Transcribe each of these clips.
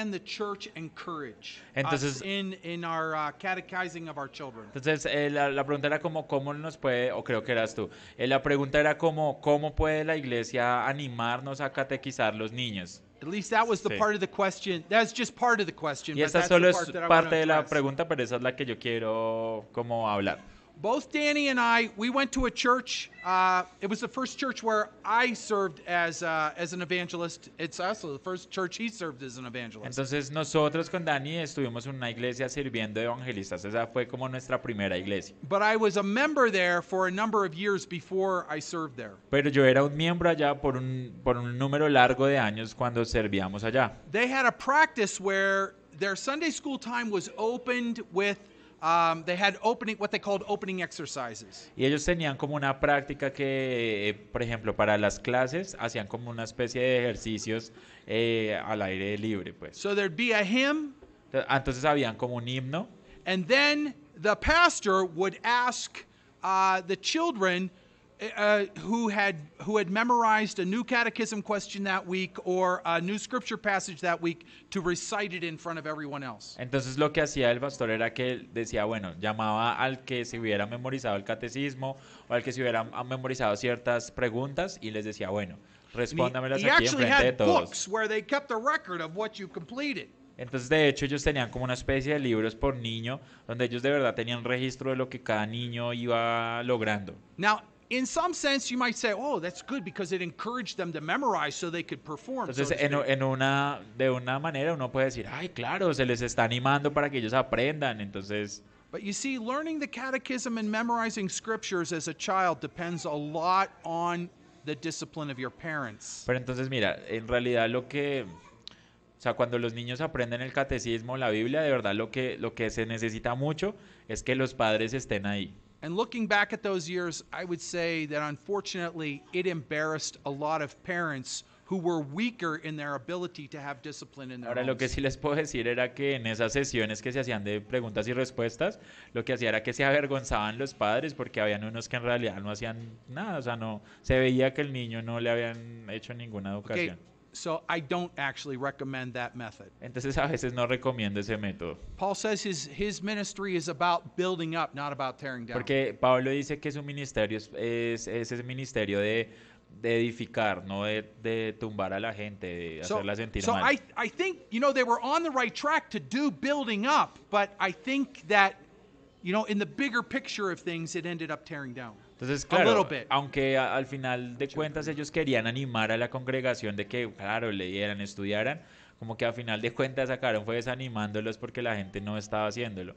can the church encourage Entonces- us in, in our uh, catechizing of our children? Entonces, eh, la, la pregunta era como, ¿cómo nos puede, o creo que eras tú, Eh, la pregunta era como, ¿cómo puede la iglesia animarnos a catequizar los niños? At least that was the Sí. part of the question. That's just part of the question. Y that's solo es parte de la pregunta, pero esa es la que yo quiero como hablar. Both Danny and I, we went to a church. Uh, it was the first church where I served as uh, as an evangelist. It's also the first church he served as an evangelist. Entonces nosotros con Dani estuvimos en una iglesia sirviendo evangelistas. Esa fue como nuestra primera iglesia. But I was a member there for a number of years before I served there. Pero yo era un miembro allá por un, por un número largo de años cuando servíamos allá. They had a practice where their Sunday school time was opened with. Um, they had opening what they called opening exercises. Y ellos tenían como una práctica que, eh, por ejemplo, para las clases hacían como una especie de ejercicios eh, al aire libre, pues. So there'd be a hymn, Entonces habían como un himno and then the pastor would ask uh, the children uh, who had who had memorized a new catechism question that week or a new scripture passage that week to recite it in front of everyone else. Entonces lo que hacía el pastor era que decía, bueno, llamaba al que se hubiera memorizado el catecismo o al que se hubiera memorizado ciertas preguntas y les decía, bueno, respóndamelas aquí enfrente de todos. books where they kept a record of what you completed. Entonces, de hecho, ellos tenían como una especie de libros por niño, donde ellos de verdad tenían registro de lo que cada niño iba logrando. Now, in some sense, you might say, "Oh, that's good because it encouraged them to memorize so they could perform." so Entonces, to en, en una, de una manera uno puede decir, ay, claro, se les está animando para que ellos aprendan. Entonces, But you see, learning the catechism and memorizing scriptures as a child depends a lot on the discipline of your parents. pero entonces, mira, en realidad lo que, o sea, cuando los niños aprenden el catecismo, la Biblia, de verdad lo que, lo que se necesita mucho es que los padres estén ahí. And looking back at those years, I would say that unfortunately, it embarrassed a lot of parents who were weaker in their ability to have discipline in their Ahora lo que homes. sí les puedo decir era que en esas sesiones que se hacían de preguntas y respuestas, lo que hacía era que se avergonzaban los padres porque habían unos que en realidad no hacían nada, o sea, no se veía que el niño no le habían hecho ninguna Okay, educación. So I don't actually recommend that method. Entonces a veces no recomiendo ese método, Paul says his, his ministry is about building up, not about tearing down. porque Pablo dice que su ministerio es, es, es ese ministerio de, de edificar, no de, de tumbar a la gente, de So, hacerla sentir so mal. I, I think, you know, they were on the right track to do building up, but I think that, you know, in the bigger picture of things, it ended up tearing down. Entonces, claro, aunque a- al final de cuentas ellos querían animar a la congregación de que, claro, leyeran, estudiaran, como que a final de cuentas sacaron fue desanimándolos porque la gente no estaba haciéndolo.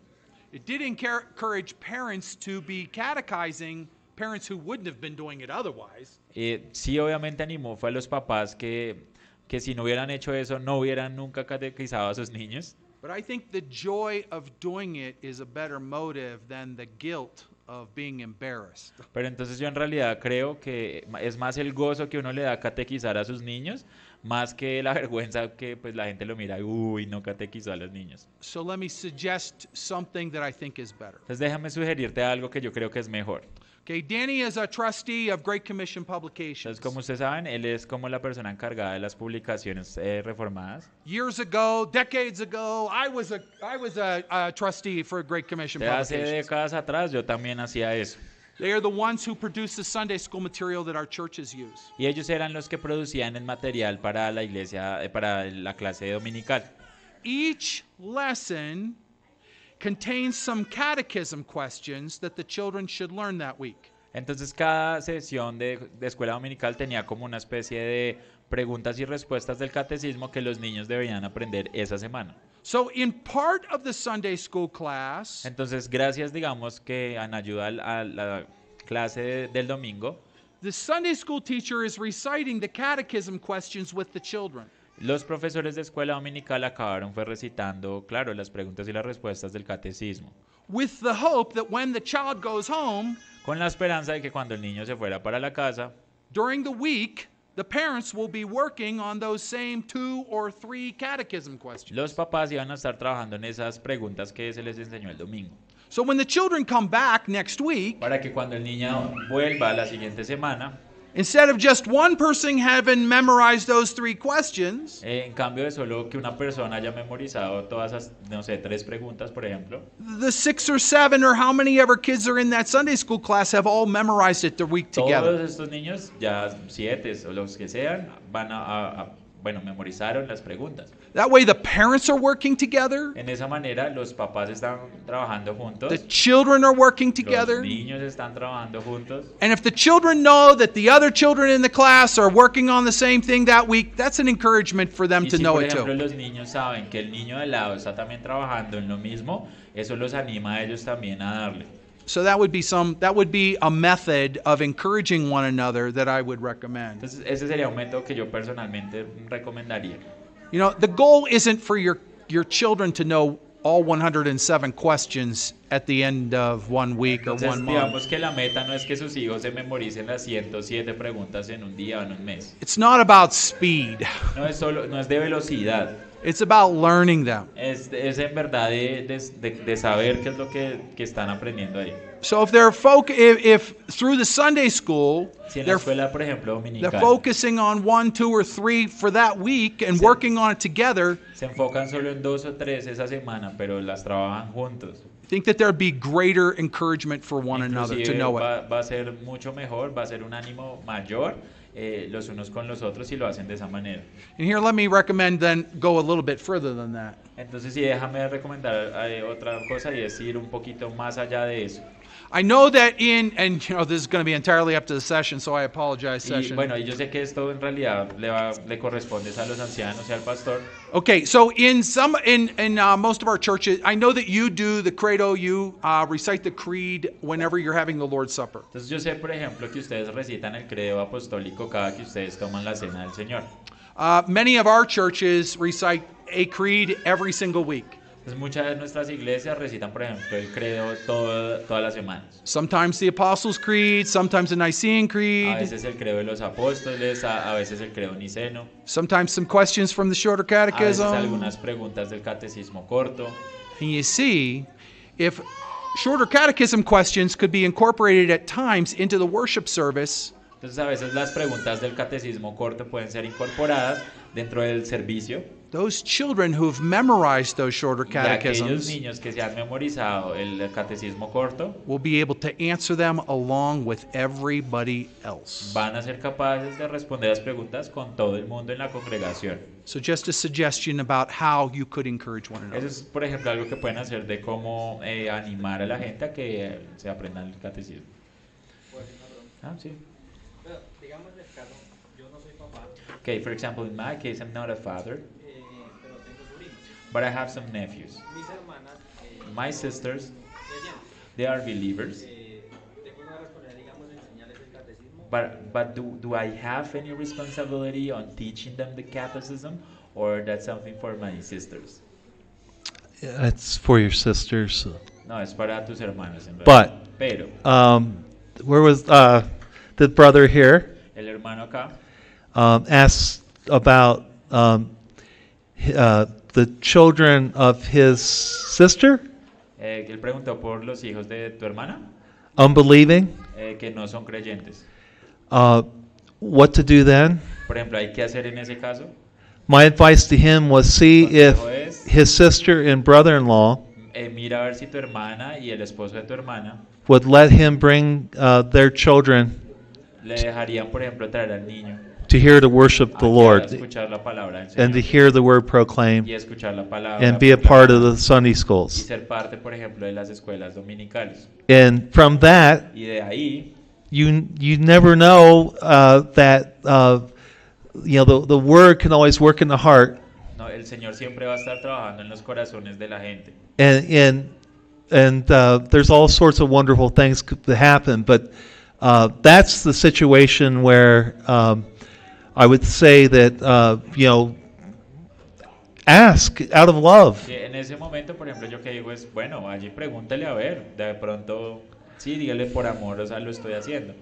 It did encourage parents to be catechizing parents who wouldn't have been doing it otherwise. Eh, sí, obviamente animó fue a los papás que, que si no hubieran hecho eso, no hubieran nunca catequizado a sus niños. But I think the joy of doing it is a better motive than the guilt of being embarrassed. Pero entonces yo en realidad creo que es más el gozo que uno le da a catequizar a sus niños, más que la vergüenza que pues la gente lo mira, uy, no catequizó a los niños. So let me suggest something that I think is better. Entonces déjame sugerirte algo que yo creo que es mejor. Okay, Danny is a trustee of Great Commission Publications. Entonces, como ustedes saben, él es como la persona encargada de las publicaciones eh, reformadas. Years ago, decades ago, I was a I was a, a trustee for Great Commission De hace Publications. décadas atrás yo también hacía eso. They are the ones who produce the Sunday school material that our churches use. Y ellos eran los que producían el material para la iglesia, eh, para la clase dominical. Each lesson contains some catechism questions that the children should learn that week. Entonces cada sesión de, de escuela dominical tenía como una especie de preguntas y respuestas del catecismo que los niños debían aprender esa semana. So, in part of the Sunday school class, Entonces, gracias, digamos, que en ayuda a la clase de- del domingo, the Sunday school teacher is reciting the catechism questions with the children. Los profesores de escuela dominical acabaron fue recitando, claro, las preguntas y las respuestas del catecismo, with the hope that when the child goes home con la esperanza de que cuando el niño se fuera para la casa, during the week, the parents will be working on those same two or three catechism questions. los papás iban a estar trabajando en esas preguntas que se les enseñó el domingo. So when the children come back next week, Para que cuando el niño vuelva la siguiente semana, Instead of just one person having memorized those three questions, Eh, en cambio de solo que una persona haya memorizado todas esas, no sé, tres preguntas, por ejemplo, the six or seven or how many ever kids are in that Sunday school class have all memorized it the week todos together. estos niños, ya siete o los que sean, van a, a- a- bueno, memorizaron las preguntas. That way the parents are working together, En esa manera, los papás están trabajando juntos, the children are working los together. niños están trabajando juntos. And if the children know that the other children in the class are working on the same thing that week, that's an encouragement for them Y to si, know por it ejemplo, too. los niños saben que el niño de lado está también trabajando en lo mismo, eso los anima a ellos también a darle. So that would be some that would be a method of encouraging one another that I would recommend. Entonces, ese sería un método que yo personalmente recomendaría. You know, the goal isn't for your your children to know all 107 questions at the end of one week or one month. que la meta no es que sus hijos se memoricen las 107 preguntas en un día o en un mes. It's not about speed. No es, solo, no es de velocidad, It's about learning them. es, es en verdad de, de- de- saber qué es lo que, que están aprendiendo ahí. So if they're folk if, if through the Sunday school Si la they're escuela, ejemplo, they're focusing on one, two, or three for that week and Sí. working on it together, se enfocan solo en dos o tres esa semana, pero las trabajan juntos. I think that there'd be greater encouragement for one another to Inclusive know it. va, va a ser mucho mejor, va a ser un ánimo mayor eh, los unos con los otros si lo hacen de esa manera. And here, let me recommend then go a little bit further than that. Entonces, sí, déjame recomendar eh, otra cosa y es ir un poquito más allá de eso. I know that in, and you know, this is going to be entirely up to the session, so I apologize, Y session. bueno, y yo sé que esto en realidad le, va- le corresponde a los ancianos y al pastor. Okay, so in some, in in uh, most of our churches, I know that you do the credo, you uh, recite the creed whenever you're having the Lord's Supper. Entonces yo sé, por ejemplo, que ustedes recitan el credo apostólico cada que ustedes toman la cena del Señor. Uh, many of our churches recite a creed every single week. Entonces muchas de nuestras iglesias recitan, por ejemplo, el credo todo- todas las semanas. Sometimes the Apostles' Creed, sometimes the Nicene A Creed, veces el credo de los apóstoles, a, a veces el credo niceno, sometimes some questions from the Shorter a veces Catechism. algunas preguntas del catecismo corto. And you see, if shorter catechism questions could be incorporated at times into the worship service, Entonces a veces las preguntas del catecismo corto pueden ser incorporadas dentro del servicio. Those children who've memorized those shorter catechisms niños que se han memorizado el catecismo corto will be able to answer them along with everybody else. van a ser capaces de responder las preguntas con todo el mundo en la congregación. So, just a suggestion about how you could encourage one Eso another. es, por ejemplo, algo que pueden hacer de cómo eh, animar a la gente a que eh, se aprendan el catecismo. Ah, sí. Bueno, digamos el caso, yo no soy papá, Okay, for example, in my case, I'm not a father, but I have some nephews. My sisters, they are believers, tengo una responsabilidad, digamos, de enseñarles el catecismo. but but do, do I have any responsibility on teaching them the Catholicism, or that's something for my sisters? It's for your sisters. No, es para tus hermanos But- Pero Um, where was uh, the brother here? el hermano acá Um, asked about um, uh, the children of his sister, eh, él preguntó por los hijos de tu hermana unbelieving. eh, que no son creyentes. Uh, what to do then? Por ejemplo, hay que hacer en ese caso. My advice to him was see if es, his sister and brother-in-law eh, mira a ver si tu hermana y el esposo de tu hermana would let him bring uh, their children le dejarían, por ejemplo, traer al niño to hear to worship the Lord and to hear the word proclaimed y escuchar la palabra and be a part of the Sunday schools. ser parte, por ejemplo, de las escuelas dominicales. And from that, Y de ahí, you you never know uh, that uh, you know the the word can always work in the heart, no, el Señor siempre va a estar trabajando en los corazones de la gente. and and and uh, there's all sorts of wonderful things that happen. But uh, that's the situation where um, I would say that uh, you know ask out of love. En ese momento, por ejemplo, yo que digo es, bueno, allí pregúntele a ver, de pronto, sí, dígale por amor, o sea, lo estoy haciendo.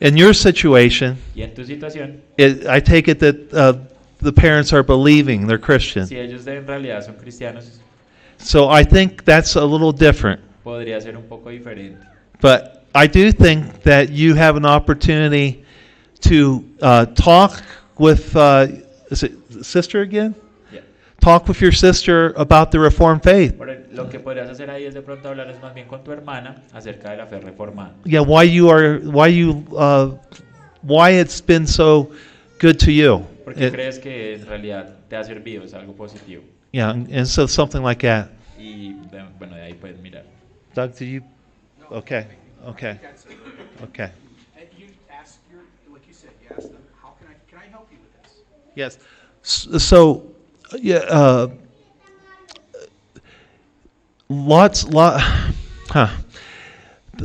In your situation, Y en tu situación, it, I take it that uh, the parents are believing, they're Christian. si ellos en realidad son cristianos, So I think that's a little different. podría ser un poco diferente. But I do think that you have an opportunity to uh, talk with, uh, is it sister again? Ya. Talk with your sister about the Reformed faith. Lo que podrías hacer ahí es de pronto hablar más bien con tu hermana acerca de la fe reformada. Yeah, why you are, why you, uh, why it's been so good to you. Porque It- crees que en realidad te ha servido, es algo positivo. yeah, and so something like that. Y de- bueno, de ahí puedes mirar. Doug, do you? Okay, okay, okay. And you ask your, like you said, you ask them, how can I, can I help you with this? Yes. So, yeah, uh, lots, lot, huh.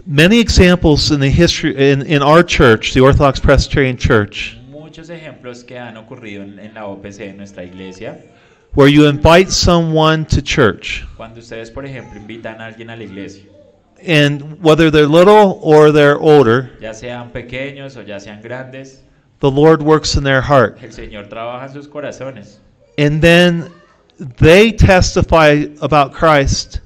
Many examples in the history in, in our church, the Orthodox Presbyterian Church, Muchos ejemplos que han ocurrido en, en la OPC, en nuestra iglesia, where you invite someone to church, cuando ustedes, por ejemplo, invitan a alguien a la iglesia, and whether they're little or they're older, ya sean pequeños o ya sean grandes, the Lord works in their heart, el Señor trabaja en sus corazones. and then they testify about Christ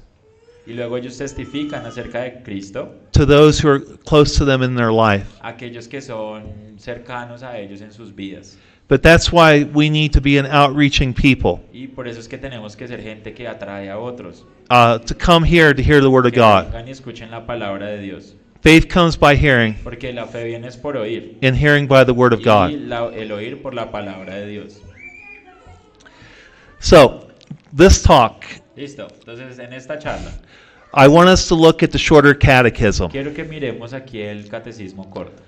Y luego ellos testifican acerca de Cristo to those who are close to them in their life. aquellos que son cercanos a ellos en sus vidas. But that's why we need to be an outreaching people. Y por eso es que tenemos que ser gente que atrae a otros. uh, to come here to hear the word of God. y escuchen la palabra de Dios. Faith comes by hearing, Porque la fe viene es por oír. and hearing by the word of Y God. la- el oír por la palabra de Dios. So, this talk, Listo. Entonces, en esta charla, I want us to look at the shorter catechism. quiero que miremos aquí el catecismo corto.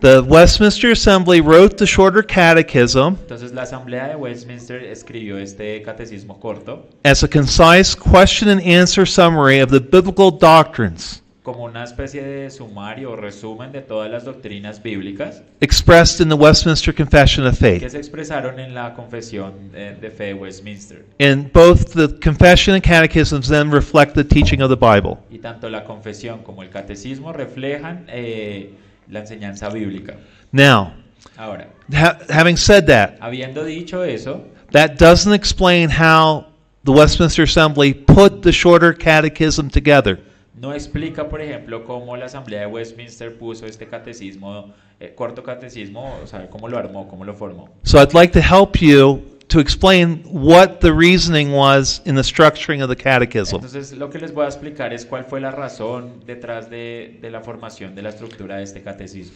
The Westminster Assembly wrote the shorter catechism Entonces, la Asamblea de Westminster escribió este catecismo corto as a concise question and answer summary of the biblical doctrines como una especie de sumario o resumen de todas las doctrinas bíblicas expressed in the Westminster Confession of que Faith. se expresaron en la confesión eh, de fe de Westminster. And both the confession and catechisms then reflect the teaching of the Bible. Y tanto la confesión como el catecismo reflejan eh, la enseñanza bíblica. Now, Ahora, ha- having said that, habiendo dicho eso, That doesn't explain how the Westminster Assembly put the shorter catechism together. No explica, por ejemplo, cómo la Asamblea de Westminster puso este catecismo, eh, corto catecismo, o sea, cómo lo armó, cómo lo formó. So I'd like to help you to explain what the reasoning was in the structuring of the catechism. Entonces, lo que les voy a explicar es cuál fue la razón detrás de, de la formación de la estructura de este catecismo.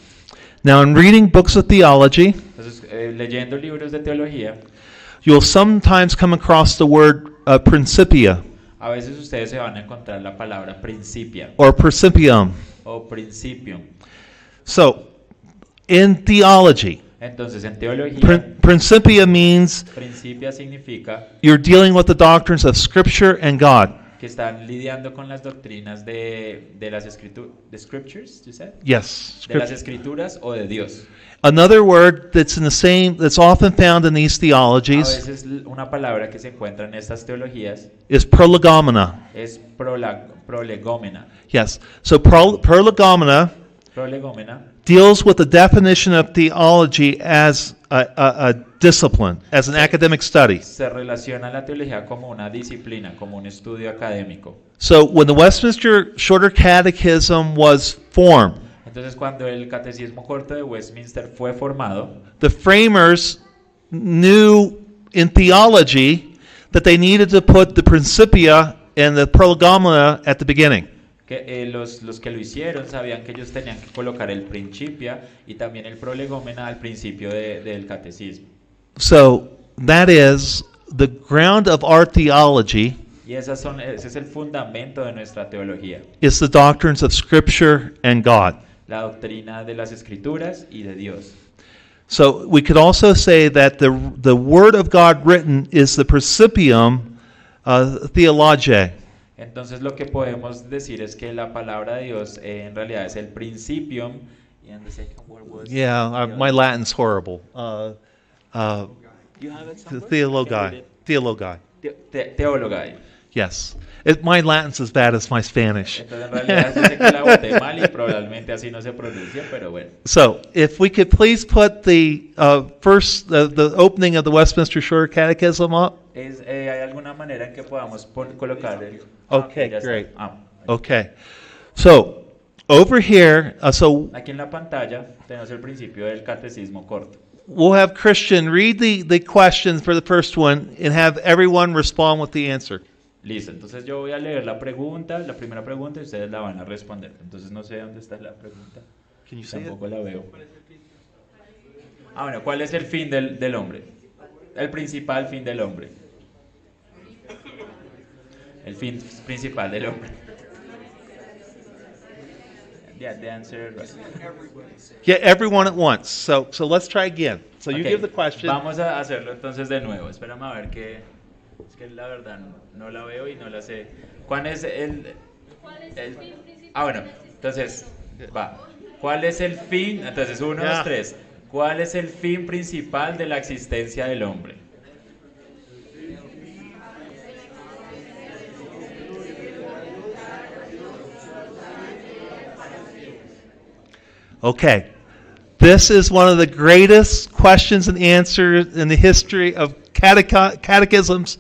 Now, in reading books of theology, Entonces, eh, leyendo libros de teología, you'll sometimes come across the word uh, principia a veces ustedes se van a encontrar la palabra principia or principium. o principium. So, in theology, Entonces, en teología, prin- principia means principia significa you're dealing with the doctrines of Scripture and God. que están lidiando con las doctrinas de, de las escrituras, de scriptures, you said? Yes. de las escrituras o de Dios. Another word that's in the same, that's often found in these A theologies veces una palabra que se encuentra en estas teologías is prolegomena. es prola- prolegómena. Yes. So pro, prolegomena Prolegómena deals with the definition of theology as a, a, a discipline, as an academic study. se relaciona la teología como una disciplina, como un estudio académico. So when the Westminster Shorter Catechism was formed, Entonces, cuando el catecismo corto de Westminster fue formado, the framers knew in theology that they needed to put the principia and the prolegomena at the beginning. que eh, los, los que lo hicieron sabían que ellos tenían que colocar el principia y también el prolegómena al principio de- del catecismo. So that is the ground of our theology Y esas son, ese es el fundamento de nuestra teología, is the doctrines of Scripture and God. La doctrina de las escrituras y de Dios. So we could also say that the the Word of God written is the principium uh, theologiae. Entonces lo que podemos decir es que la palabra de Dios eh, en realidad es el principium. and the second word was Yeah, uh, my Latin's horrible. Uh, uh, You have it the somewhere? Can you read theologi, theologi. Te- te- teologai. Yes, it, my Latin's as bad as my Spanish. Entonces en realidad yo sé que la boté mal y probablemente así no se pronuncia, pero bueno. So, if we could please put the uh, first, the, the opening of the Westminster Shorter Catechism up. Es, eh, ¿Hay alguna manera en que podamos colocar el... Okay, great. Ah, Okay. So, over here, uh, so Aquí en la pantalla tenemos el principio del catecismo corto. we'll have Christian read the, the questions for the first one and have everyone respond with the answer. Listo, entonces yo voy a leer la pregunta, la primera pregunta y ustedes la van a responder. Entonces no sé dónde está la pregunta. Tampoco la veo. Ah, bueno, ¿cuál es el fin del, del hombre? El principal fin del hombre. El fin principal del hombre. Yeah, the answer right. Yeah, everyone at once. So, so let's try again. So you Ok, give the question. Vamos a hacerlo entonces de nuevo. Espérame a ver que es que la verdad no la veo y no la sé. ¿Cuál es el, el- Ah, bueno. Entonces, va. ¿Cuál es el fin? Entonces, uno, Ya. dos, tres. ¿Cuál es el fin principal de la existencia del hombre? Okay. This is one of the greatest questions and answers in the history of catechisms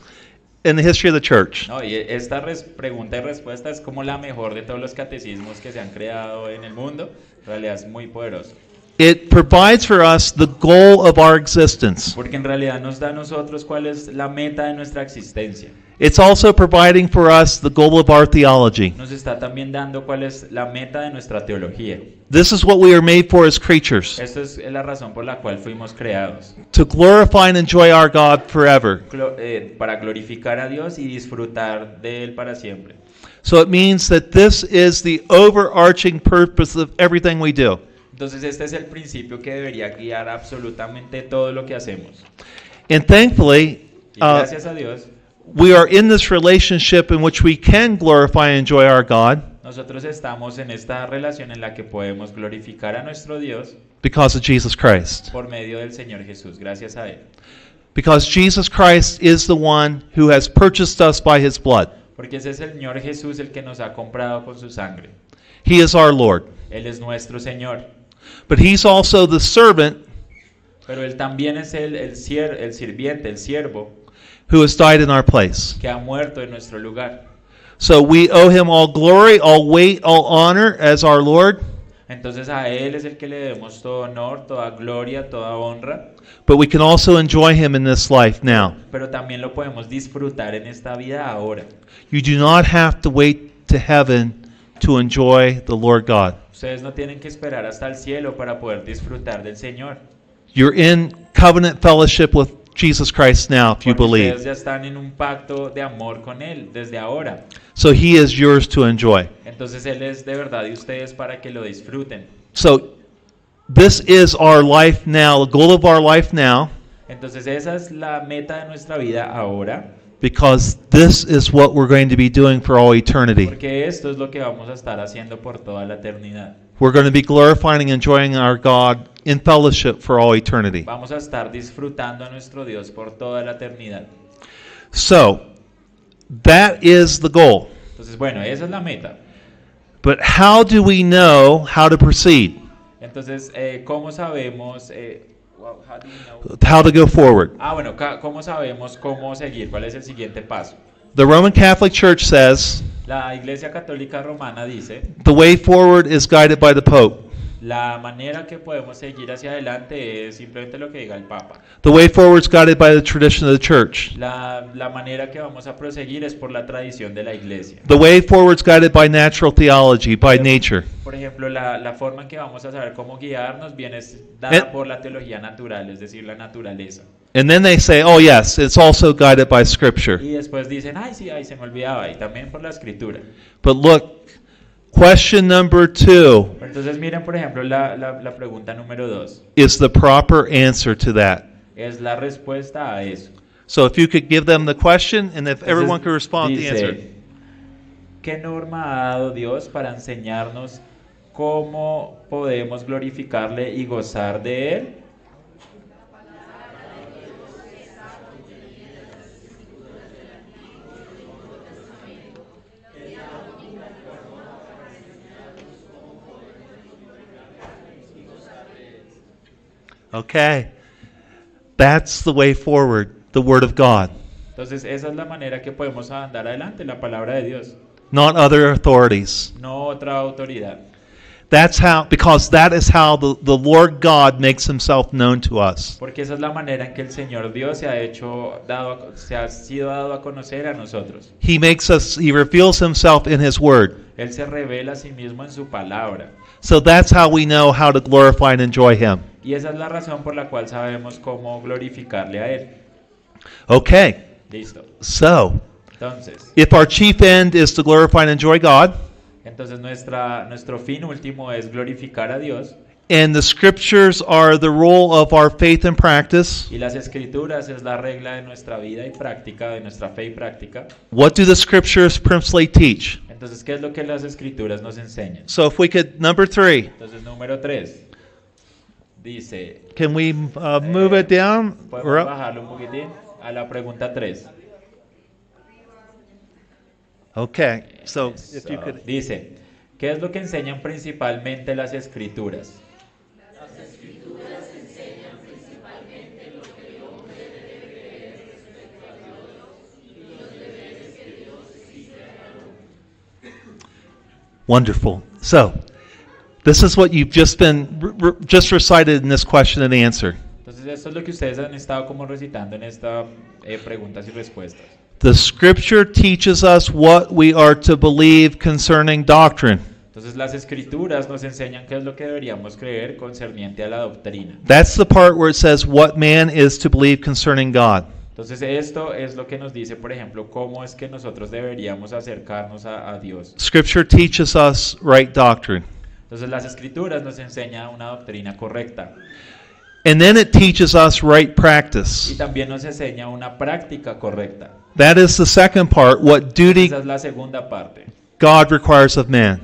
in the history of the church. No, y esta pregunta y respuesta es como la mejor de todos los catecismos que se han creado en el mundo. En realidad es muy poderoso. It provides for us the goal of our existence. Porque en realidad nos da a nosotros cuál es la meta de nuestra existencia. It's also providing for us the goal of our theology. Nos está también dando cuál es la meta de nuestra teología. This is what we are made for as creatures Esto es la razón por la cual fuimos creados. to glorify and enjoy our God forever. Glo- eh, para glorificar a Dios y disfrutar de Él para siempre. So it means that this is the overarching purpose of everything we do. Entonces este es el principio que debería guiar absolutamente todo lo que hacemos. And thankfully, Y uh, gracias a Dios, we are in this relationship in which we can glorify and enjoy our God nosotros estamos en esta relación en la que podemos glorificar a nuestro Dios because of Jesus Christ. por medio del Señor Jesús, gracias a Él. Because Jesus Christ is the one who has purchased us by his blood. Porque ese es el Señor Jesús el que nos ha comprado con su sangre. He is our Lord. Él es nuestro Señor. But he's also the servant Pero Él también es el, el, sier- el sirviente, el siervo, who has died in our place. que ha muerto en nuestro lugar. So we owe him all glory, all weight, all honor as our Lord. Entonces a Él es el que le debemos todo honor, toda gloria, toda honra, But we can also enjoy him in this life now. pero también lo podemos disfrutar en esta vida ahora. You do not have to wait to heaven to enjoy the Lord God. Ustedes no tienen que esperar hasta el cielo para poder disfrutar del Señor. You're in covenant fellowship with Jesus Christ now if you Porque believe. ustedes ya están en un pacto de amor con Él desde ahora. So he is yours to enjoy. Entonces Él es de verdad de ustedes para que lo disfruten. So this is our life now, the goal of our life now, Entonces esa es la meta de nuestra vida ahora, because this is what we're going to be doing for all eternity. porque esto es lo que vamos a estar haciendo por toda la eternidad. We're going to be glorifying and enjoying our God in fellowship for all eternity. Vamos a estar disfrutando a nuestro Dios por toda la eternidad. So that is the goal. Entonces, bueno, esa es la meta. But how do we know how to proceed? Entonces, eh, ¿cómo sabemos... eh, wow, how do we know? How to go forward? Ah, bueno, ¿cómo sabemos cómo seguir? ¿Cuál es el siguiente paso? The Roman Catholic Church says La Iglesia Católica Romana dice, the way forward is guided by the Pope. La manera que podemos seguir hacia adelante es simplemente lo que diga el Papa. The way forward is guided by the tradition of the church. La, la manera que vamos a proseguir es por la tradición de la Iglesia. The way forward is guided by natural theology, by nature. Por ejemplo, la, la forma en que vamos a saber cómo guiarnos viene dada Eh. por la teología natural, es decir, la naturaleza. And then they say, oh, yes, it's also guided by Scripture. Y después dicen, ay, sí, ay, se me olvidaba, y también por la escritura. But look, question number two Entonces miren, por ejemplo, la, la, la pregunta número dos. is the proper answer to that. Es la respuesta a eso. So if you could give them the question and if Entonces, everyone could respond to the dice, answer. ¿Qué norma ha dado Dios para enseñarnos cómo podemos glorificarle y gozar de Él? Okay. That's the way forward, the Word of God, Entonces esa es la manera que podemos andar adelante, la palabra de Dios, not other authorities. no otra autoridad. That's how, because that is how the, the Lord God makes himself known to us. Porque esa es la manera en que el Señor Dios se ha hecho dado se ha sido dado a conocer a nosotros. He makes us, he reveals himself in his word. Él se revela a sí mismo en su palabra. So that's how we know how to glorify and enjoy him. Y esa es la razón por la cual sabemos cómo glorificarle a Él. Okay, Listo. so Entonces, if our chief end is to glorify and enjoy God, entonces nuestra, nuestro fin último es glorificar a Dios and the scriptures are the rule of our faith and practice, y las escrituras es la regla de nuestra vida y práctica, de nuestra fe y práctica. what do the scriptures principally teach? Entonces, ¿qué es lo que las escrituras nos enseñan? So if we could, number three, Entonces, número 3 Dice. Can we uh, move it down? Podemos bajarlo a la pregunta Okay, so, so if you could... Dice, ¿qué es lo que enseñan principalmente las escrituras? Wonderful. So, this is what you've just been r- r- just recited in this question and answer. Entonces, esto es lo que ustedes han estado como recitando en esta eh, preguntas y respuestas. The scripture teaches us what we are to believe concerning doctrine. Entonces, las escrituras nos enseñan qué es lo que deberíamos creer concerniente a la doctrina. That's the part where it says what man is to believe concerning God. Entonces, esto es lo que nos dice, por ejemplo, cómo es que nosotros deberíamos acercarnos a, a Dios. Scripture teaches us right doctrine. Entonces, las escrituras nos enseñan una doctrina correcta And then it teaches us right y practice. también nos enseña una práctica correcta. That is the second part, what duty Esa es la segunda parte. God requires of man.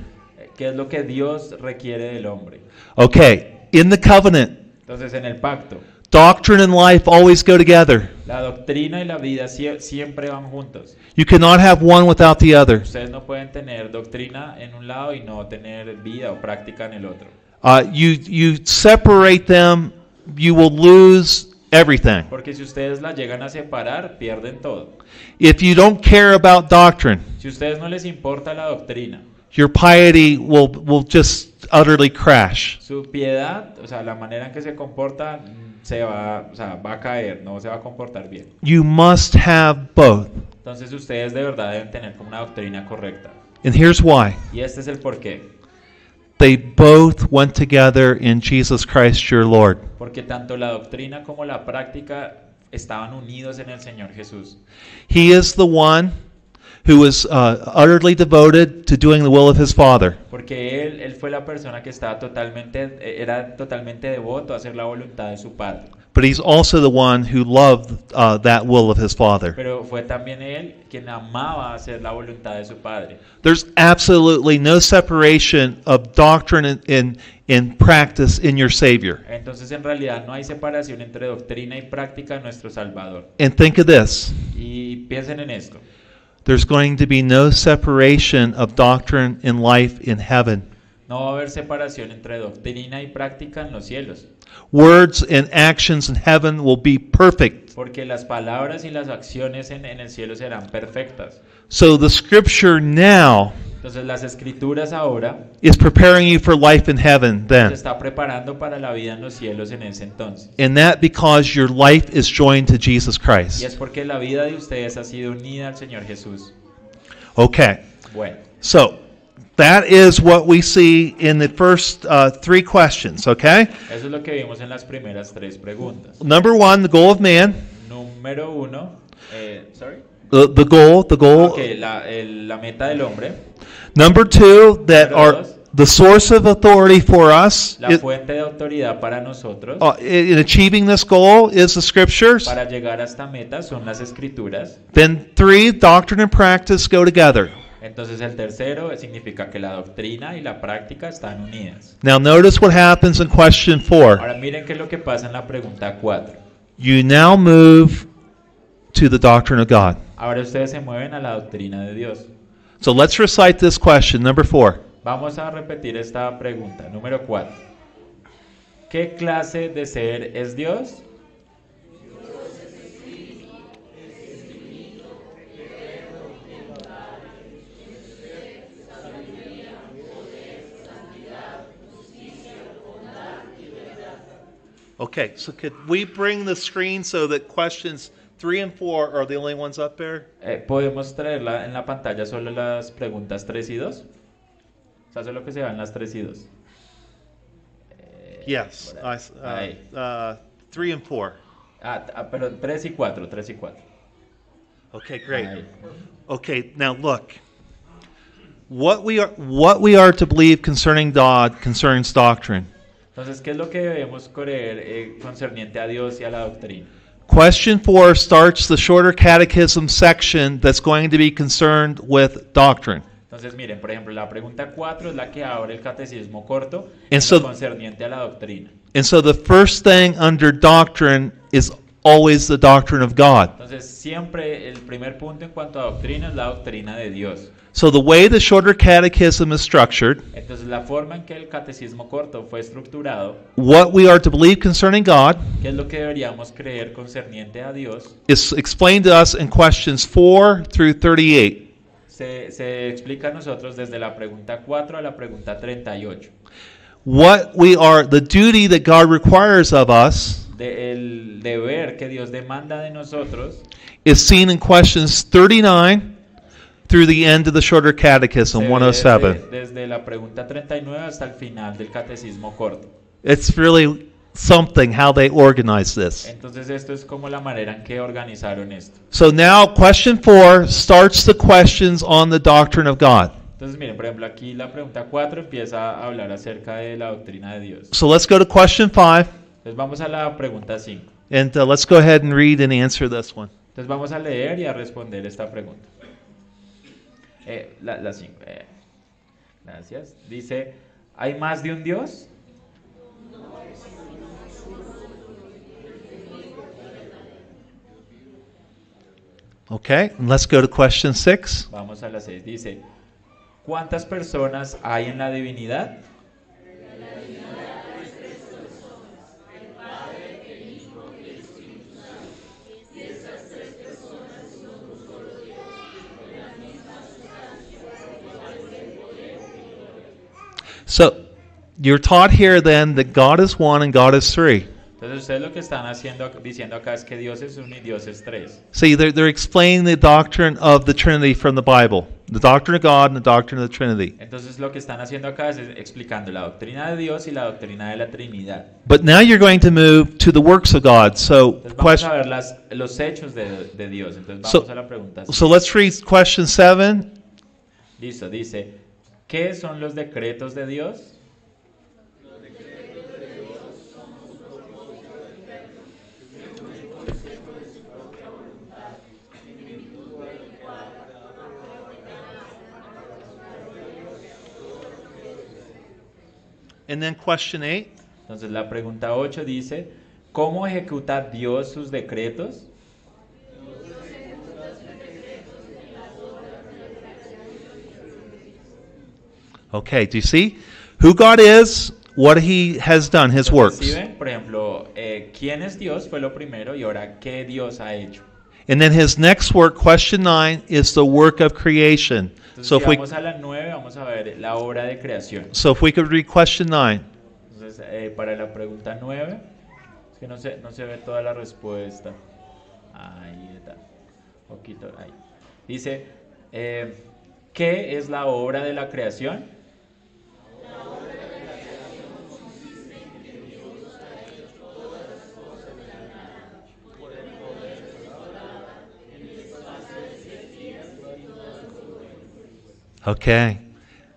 ¿Qué es lo que Dios requiere del hombre? Okay, in the covenant, Entonces, en el pacto, doctrine and life always go together. la doctrina y la vida siempre van juntos. You cannot have one without the other. Ustedes no pueden tener doctrina en un lado y no tener vida o práctica en el otro. Uh, you you separate them, you will lose everything. Porque si ustedes la llegan a separar, pierden todo. If you don't care about doctrine, Si ustedes no les importa la doctrina, your piety will will just utterly crash. su piedad, o sea, la manera en que se comporta, se va, o sea, va a caer, no se va a comportar bien. You must have both. Entonces ustedes de verdad deben tener como una doctrina correcta. And here's why. Y este es el porqué. They both went together in Jesus Christ your Lord. Porque tanto la doctrina como la práctica estaban unidos en el Señor Jesús. He is the one who was uh, utterly devoted to doing the will of his Father. Porque él, él fue la persona que estaba totalmente, era totalmente devoto a hacer la voluntad de su Padre. But he's also the one who loved uh, that will of his Father. Pero fue también él quien amaba hacer la voluntad de su Padre. There's absolutely no separation of doctrine and, and, and practice in your Savior. Entonces en realidad no hay separación entre doctrina y práctica de nuestro Salvador. And think of this Y piensen en esto. There's going to be no separation of doctrine and life in heaven. No va a haber separación entre doctrina y práctica en los cielos. Words and actions in heaven will be perfect. Porque las palabras y las acciones en, en el cielo serán perfectas. So the scripture now Entonces las escrituras ahora is preparing you for life in heaven then. está preparando para la vida en los cielos en ese entonces. And that because your life is joined to Jesus Y Christ. es porque la vida de ustedes ha sido unida al Señor Jesús. Okay. Bueno, So that is what we see in the first uh, three questions, okay? eso es lo que vimos en las primeras tres preguntas. Number one, the goal of man. Número uno, eh, sorry. The, the goal, the goal. Ok, la, el- la meta del hombre, Number two, that are the source of authority for us la fuente de autoridad para nosotros, uh, in achieving this goal is the scriptures. para llegar a esta meta son las escrituras. Then three, doctrine and practice go together. Entonces el tercero significa que la doctrina y la práctica están unidas. Now notice what happens in question four. Ahora miren qué es lo que pasa en la pregunta 4. You now move to the doctrine of God. Ahora ustedes se mueven a la doctrina de Dios. So let's recite this question, number four. Vamos a repetir esta pregunta, número ¿Qué clase de ser es Dios? Okay, so could we bring the screen so that questions three and four are the only ones up there? Eh, ¿Podemos traerla en la pantalla solo las preguntas 3 y 2? O sea, solo que se van las 3 y 2. Yes, por I, uh, uh, three and four. Ah, ah, pero 3 y 4, 3 y 4. Okay, great. Ahí. Okay, now look. What we are what we are to believe concerning God concerns doctrine. Entonces, ¿qué es lo que debemos creer eh, concerniente a Dios y a la doctrina? Question four starts the shorter catechism section that's going to be concerned with doctrine. Entonces, miren, por ejemplo, la pregunta 4 es la que abre el catecismo corto And en so- lo concerniente a la doctrina. And so the first thing under doctrine is always the doctrine of God. Entonces, siempre el primer punto en cuanto a doctrina es la doctrina de Dios. So the way the shorter catechism is structured, Entonces, la forma en que el catecismo corto fue estructurado, what we are to believe concerning God ¿qué es lo que deberíamos creer concerniente a Dios? is explained to us in questions 4 through 38. Se, se explica a nosotros desde la pregunta 4 a la pregunta 38. What we are, the duty that God requires of us De- el deber que Dios demanda de nosotros is seen in questions 39 through the end of the shorter catechism, se ve 107. Desde, desde la pregunta 39 hasta el final del catecismo corto. It's really something how they organize this. Entonces esto es como la manera en que organizaron esto. So now question 4 starts the questions on the doctrine of God. Entonces miren, por ejemplo, aquí la pregunta 4 empieza a hablar acerca de la doctrina de Dios. So let's go to question 5 Entonces vamos a la pregunta 5. and uh, let's go ahead and read and answer this one. Entonces vamos a leer y a responder esta pregunta. Eh, la 5. gracias. Dice, ¿hay más de un Dios? Okay, and let's go to question 6. Vamos a la 6. Dice, ¿cuántas personas hay en la divinidad? So you're taught here then that God is one and God is three. Entonces ustedes lo que están haciendo, diciendo acá es que Dios es uno y Dios es tres. See, they're, they're explaining the doctrine of the Trinity from the Bible the doctrine of God and the doctrine of the Trinity. Entonces lo que están haciendo acá es explicando la doctrina de Dios y la doctrina de la Trinidad. But now you're going to move to the works of God. So, Entonces vamos a question, ver las, los hechos de, de Dios. Entonces vamos So- a la pregunta. so let's read question 7. Listo, dice, ¿qué son los decretos de Dios? And then question 8. Entonces la pregunta 8 dice, ¿cómo ejecuta Dios sus decretos? Okay, do you see who God is, what He has done, His works? ¿sí? Por ejemplo, eh, ¿quién es Dios? Fue lo primero y ahora, ¿qué Dios ha hecho? And then His next work, question 9, is the work of creation. Entonces, So si if we, vamos a la 9, vamos a ver la obra de creación. so if we could read question 9. Entonces, eh, para la pregunta 9, es que no se, no se ve toda la respuesta. Ahí está. Poquito, ahí. Dice, eh, ¿qué es la obra de la creación? Okay.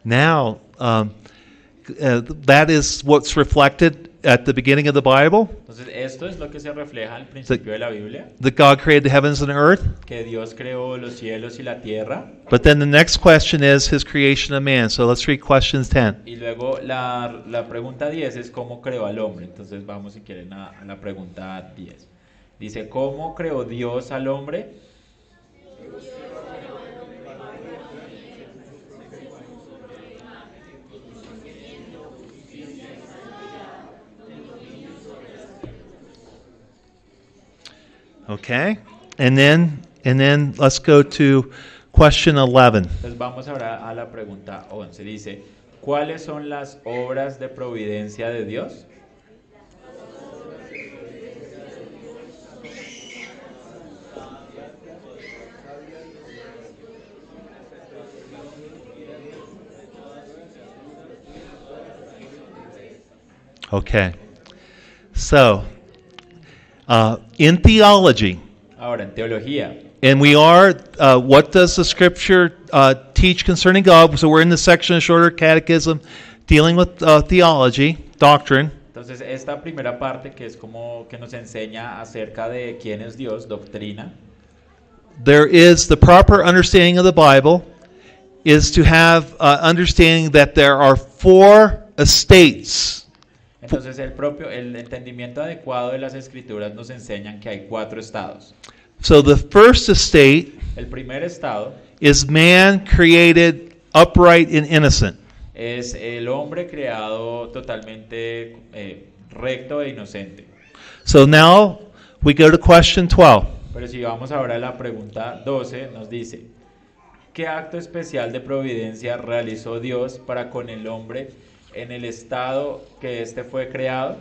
Now, um, uh, that is what's reflected at the beginning of the Bible Entonces, esto es lo que se refleja al principio de la Biblia, that God created the heavens and earth. que Dios creó los cielos y la tierra. But then the next question is His creation of man. So let's read questions 10. Y luego la, la pregunta 10 es cómo creó al hombre. Entonces vamos si quieren a, a la pregunta 10. Dice, ¿cómo creó Dios al hombre? Okay? And then and then let's go to question 11. Entonces vamos ahora a la pregunta 11. Dice, ¿cuáles son las obras de providencia de Dios? Okay. So uh, in theology, Ahora, en teología, and we are, uh, what does the scripture uh, teach concerning God? So we're in the section of shorter catechism dealing with uh, theology, doctrine. entonces esta primera parte que es como que nos enseña acerca de quién es Dios, doctrina, There is the proper understanding of the Bible is to have uh, understanding that there are four estates. Entonces el propio, el entendimiento adecuado de las escrituras nos enseñan que hay cuatro estados. So the first estate El primer estado is man created upright and innocent. es el hombre creado totalmente eh, recto e inocente. So now we go to question 12. Pero si vamos ahora a la pregunta 12, nos dice, ¿qué acto especial de providencia realizó Dios para con el hombre en el estado que éste fue creado?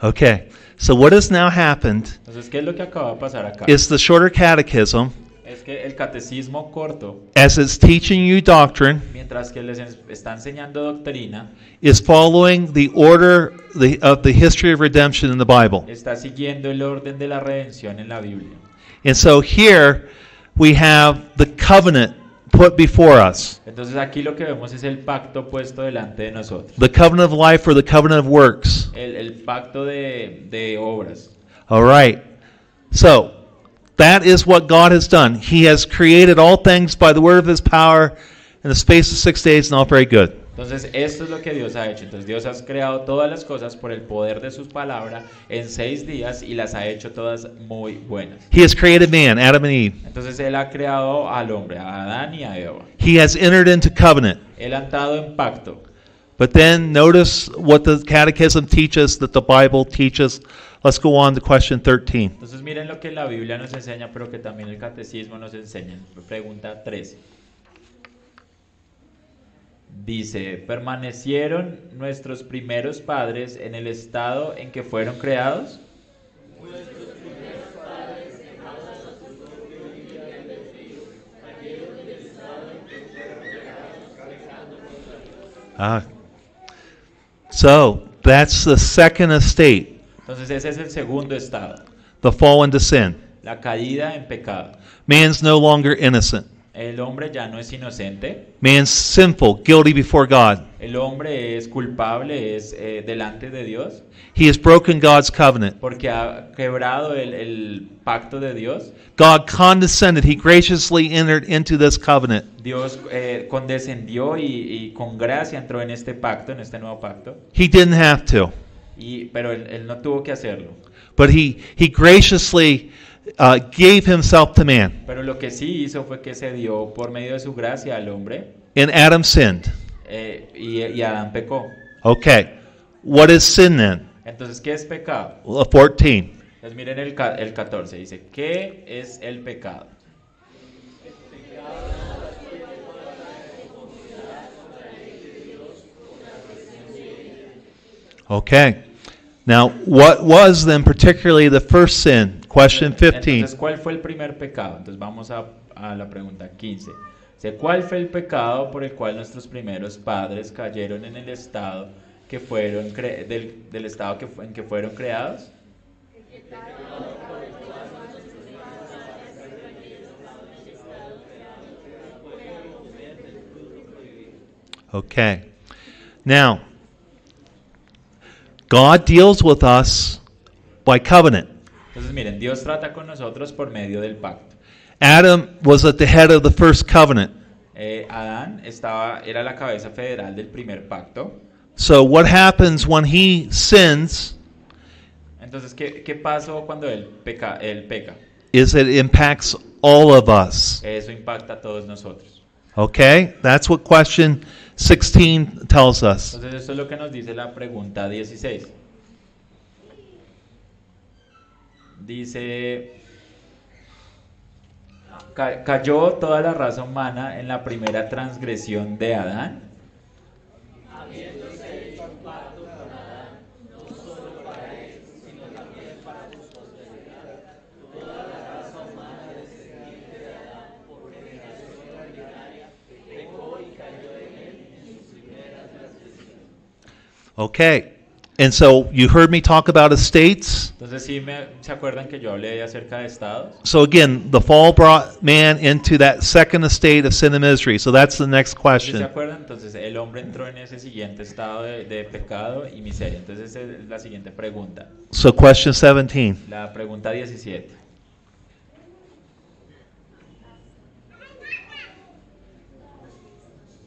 Okay. So what has now happened Entonces, ¿qué es lo que acaba de pasar acá? is the shorter catechism, Es que el catecismo corto, as it's teaching you doctrine, mientras que les está enseñando doctrina, is following the order the, of the history of redemption in the Bible. está siguiendo el orden de la redención en la Biblia. And so here we have the covenant put before us. Entonces aquí lo que vemos es el pacto puesto delante de nosotros. The covenant of life or the covenant of works. El, el pacto de, de obras. All right. So that is what God has done. He has created all things by the word of his power in the space of six days, and all very good. Entonces esto es lo que Dios ha hecho. Entonces Dios ha creado todas las cosas por el poder de sus palabras en seis días y las ha hecho todas muy buenas. He has created man, Adam and Eve. Entonces Él ha creado al hombre, a Adán y a Eva. He has entered into covenant. Él ha entrado en pacto. But then notice what the catechism teaches that the Bible teaches. Let's go on to question 13. Entonces miren lo que la Biblia nos enseña, pero que también el catecismo nos enseña. Pregunta 13. Dice, ¿permanecieron nuestros primeros padres en el estado en que fueron creados? Ah. So that's the second estate, Entonces ese es el segundo estado, the fall into sin. la caída en pecado. Man's no longer innocent. El hombre ya no es inocente, Man's sinful, guilty before God. el hombre es culpable, es eh, delante de Dios, He has broken God's covenant. porque ha quebrado el, el pacto de Dios. God condescended. He graciously entered into this covenant. Dios eh, condescendió y, y con gracia entró en este pacto, en este nuevo pacto, He didn't have to, y, pero él, él no tuvo que hacerlo. but he, he graciously uh, gave himself to man. Pero lo que sí hizo fue que se dio por medio de su gracia al hombre And Adam sinned. eh, y, y Adán pecó. Okay. What is sin then? Entonces, ¿qué es pecado? Well, 14. Entonces, miren el, el 14, dice, ¿qué es el pecado? Okay. Now, what was then particularly the first sin? Question 15. Entonces, ¿cuál fue el primer pecado? Entonces, vamos a, a la pregunta 15. Dice, ¿cuál fue el pecado por el cual nuestros primeros padres cayeron en el estado que fueron cre- del, del estado que en que fueron creados? Okay. Now, God deals with us by covenant. Entonces, miren, Dios trata con nosotros por medio del pacto. Adam was at the head of the first covenant. Eh, Adán estaba, era la cabeza federal del primer pacto. So, what happens when he sins Entonces, ¿qué, qué pasó cuando él peca, él peca? is it impacts all of us. Eso impacta a todos nosotros. Okay? That's what question 16 tells us. Entonces, esto es lo que nos dice la pregunta 16. Dice, "Ca- ¿cayó toda la raza humana en la primera transgresión de Adán? Okay. And so you heard me talk about estates. Entonces, sí, me, ¿se acuerdan que yo hablé acerca de estados? So again, the fall brought man into that second estate of sin and misery. So that's the next ¿Sí ¿Se question. acuerdan? Entonces, el hombre entró en ese siguiente estado de, de pecado y miseria. Entonces, esa es la siguiente pregunta. So question 17. La pregunta 17.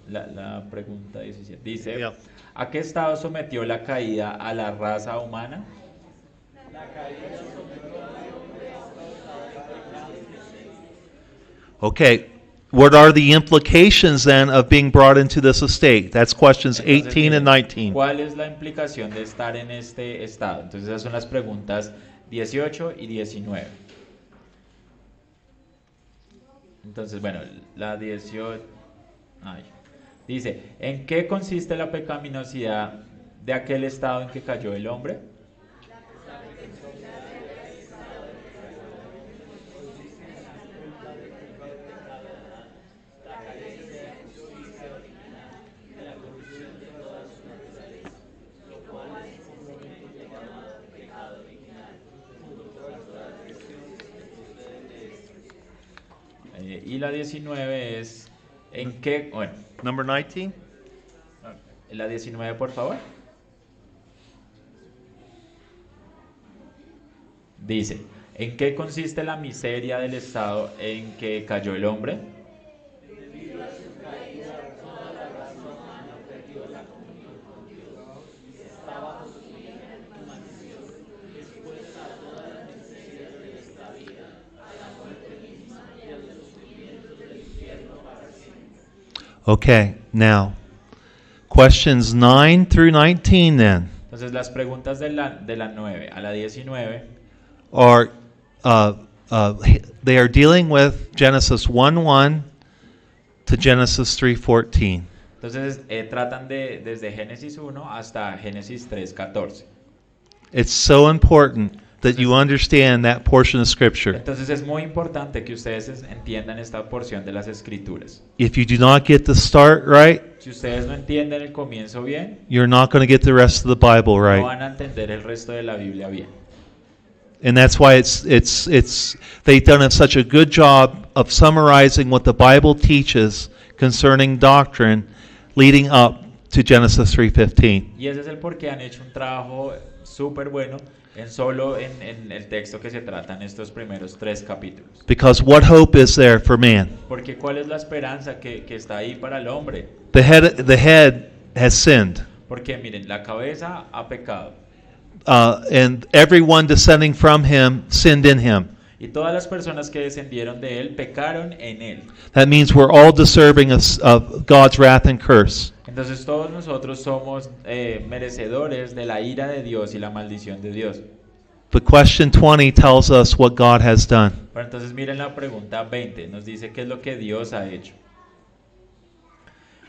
La, la pregunta 17. Dice, Yeah. ¿A qué estado sometió la caída a la raza humana? Okay. What are the implications then of being brought into this estate? That's questions Entonces, 18 and miren, 19. ¿Cuál es la implicación de estar en este estado? Entonces esas son las preguntas 18 y 19. Entonces, bueno, la 18... ay. Dice, ¿en qué consiste la pecaminosidad de aquel estado en que cayó el hombre? Eh, y la 19 es, ¿en qué? Bueno, Number 19? la 19 por favor. Dice, ¿en qué consiste la miseria del estado en que cayó el hombre? Okay. Now, questions 9 through 19 then Entonces las preguntas de la, de la 9 a la 19 are uh, uh, they are dealing with Genesis 1 1 to Genesis 3:14. Entonces eh, tratan de desde Génesis 1 hasta Génesis 3, 14. It's so important that you understand that portion of scripture. Entonces es muy importante que ustedes entiendan esta porción de las escrituras. If you do not get the start right, Si ustedes no entienden el comienzo bien, you're not going to get the rest of the Bible no right. van a entender el resto de la Biblia bien. And that's why it's it's it's they've done such a good job of summarizing what the Bible teaches concerning doctrine leading up to Genesis 3:15. Y ese es el por qué han hecho un trabajo súper bueno en solo en, en el texto que se estos primeros tres capítulos. Because what hope is there for man? Porque ¿cuál es la esperanza que, que está ahí para el hombre? The head the head has sinned. Porque miren, la cabeza ha pecado Uh, and everyone descending from him sinned in him. y todas las personas que descendieron de él pecaron en él. That means we're all deserving of, of God's wrath and curse. Entonces todos nosotros somos eh, merecedores de la ira de Dios y la maldición de Dios. But question 20 tells us what God has done. Pero entonces miren la pregunta 20, nos dice qué es lo que Dios ha hecho.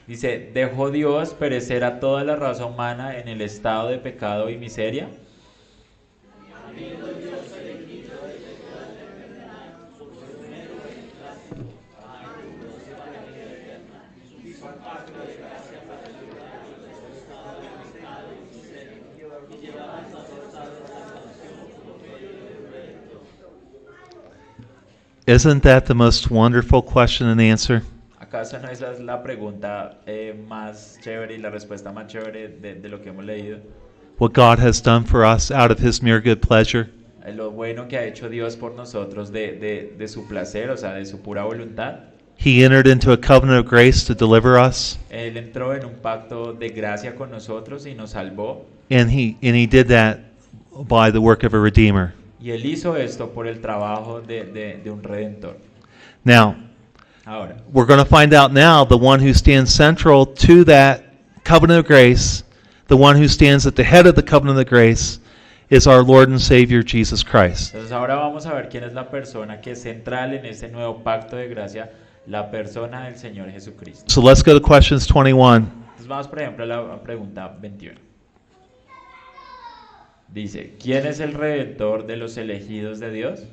Dice, ¿dejó Dios perecer a toda la raza humana en el estado de pecado y miseria? Isn't that the most wonderful question and answer? ¿Acaso no esa es la pregunta eh, más chévere y la respuesta más chévere de, de lo que hemos leído? What God has done for us out of his mere good pleasure? Eh, Lo bueno que ha hecho Dios por nosotros de, de, de su placer, o sea, de su pura voluntad. He entered into a covenant of grace to deliver us, Él entró en un pacto de gracia con nosotros y nos salvó. and he and he did that by the work of a redeemer. Y Él hizo esto por el trabajo de, de, de un redentor. Now, Ahora, we're going to find out now the one who stands central to that covenant of grace, the one who stands at the head of the covenant of grace is our Lord and Savior Jesus Christ. entonces ahora vamos a ver quién es la persona que es central en este nuevo pacto de gracia, la persona del Señor Jesucristo. So let's go to questions 21. Entonces vamos, por ejemplo, a la pregunta 21. Dice, ¿quién es el redentor de los elegidos de Dios?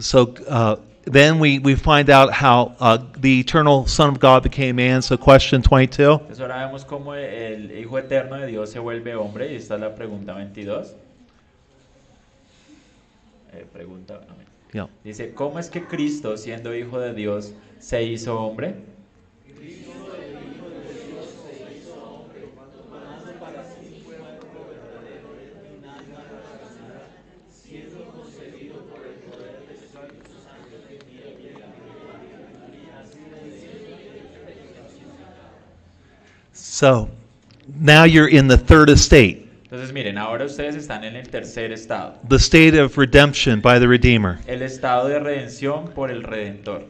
So, uh, then we, we find out how uh, the eternal Son of God became man. So, question 22. Entonces ahora vemos cómo el Hijo Eterno de Dios se vuelve hombre y esta es la pregunta 22. Eh, pregunta, amén. Yeah. Dice, ¿cómo es que Cristo, siendo Hijo de Dios, se hizo hombre? So, now you're in the third estate, Entonces miren, ahora ustedes están en el tercer estado, the state of redemption by the Redeemer. el estado de redención por el Redentor.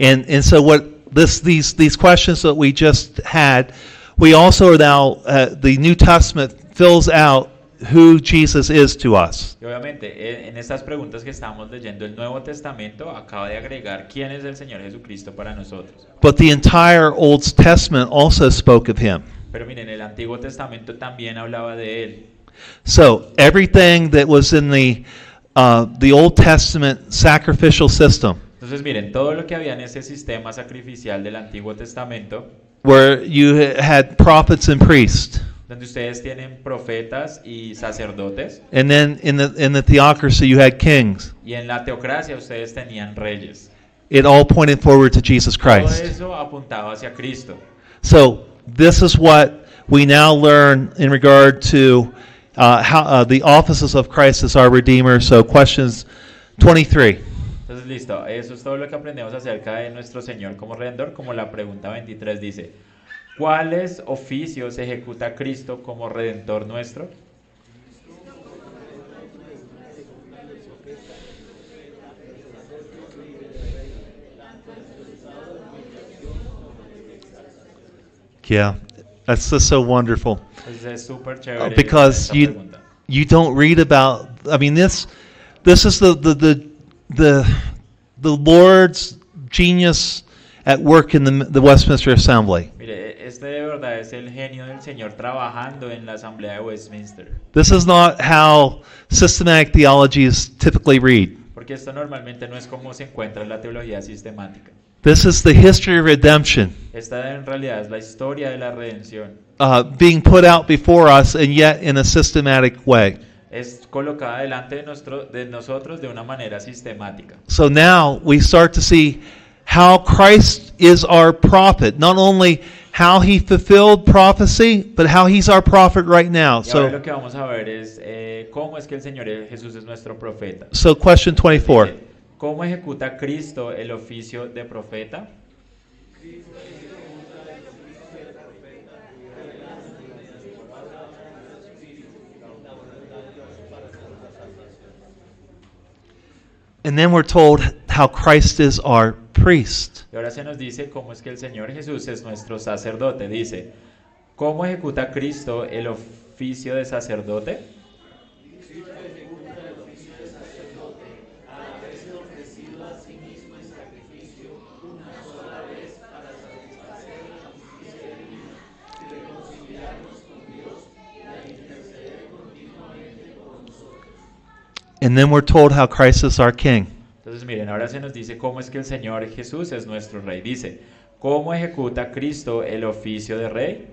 And and so what this these these questions that we just had, we also are now uh, the New Testament fills out who Jesus is to us. Y obviamente eh, en estas preguntas que estamos leyendo el Nuevo Testamento acaba de agregar quién es el Señor Jesucristo para nosotros. But the entire Old Testament also spoke of him. Pero miren, el Antiguo Testamento también hablaba de él. So everything that was in the uh, the Old Testament sacrificial system, Entonces miren, todo lo que había en ese sistema sacrificial del Antiguo Testamento, where you had prophets and priests, donde ustedes tienen profetas y sacerdotes, and then in the in the theocracy you had kings. y en la teocracia ustedes tenían reyes. It all pointed forward to Jesus Christ. Todo eso apuntaba hacia Cristo. So this is what we now learn in regard to uh, how uh, the offices of Christ as our Redeemer. So questions 23. Entonces, listo, eso es todo lo que aprendemos acerca de nuestro Señor como Redentor, como la pregunta 23 dice, ¿cuáles oficios ejecuta Cristo como Redentor nuestro? Yeah, that's just so wonderful. Entonces es súper Uh, because you you don't read about. I mean this this is the the the the, the Lord's genius at work in the the Westminster Assembly. Mire, este de verdad es el genio del Señor trabajando en la Asamblea de Westminster. This is not how systematic theology is typically read. Porque esto normalmente no es como se encuentra en la teología sistemática. This is the history of redemption. Esta en realidad es la historia de la redención. uh, being put out before us and yet in a systematic way. Es colocada delante de, nuestro, de nosotros de una manera sistemática. So now we start to see how Christ is our prophet, not only how he fulfilled prophecy, but how he's our prophet right now. Y ahora lo So, que vamos a ver es eh, cómo es que el Señor Jesús es nuestro profeta. so question 24. ¿Cómo ejecuta Cristo el oficio de profeta? And then we're told how Christ is our priest. Y ahora se nos dice cómo es que el Señor Jesús es nuestro sacerdote. Dice, ¿cómo ejecuta Cristo el oficio de sacerdote? And then we're told how Christ is our king. Entonces miren, ahora se nos dice cómo es que el Señor Jesús es nuestro rey. Dice, ¿cómo ejecuta Cristo el oficio de rey?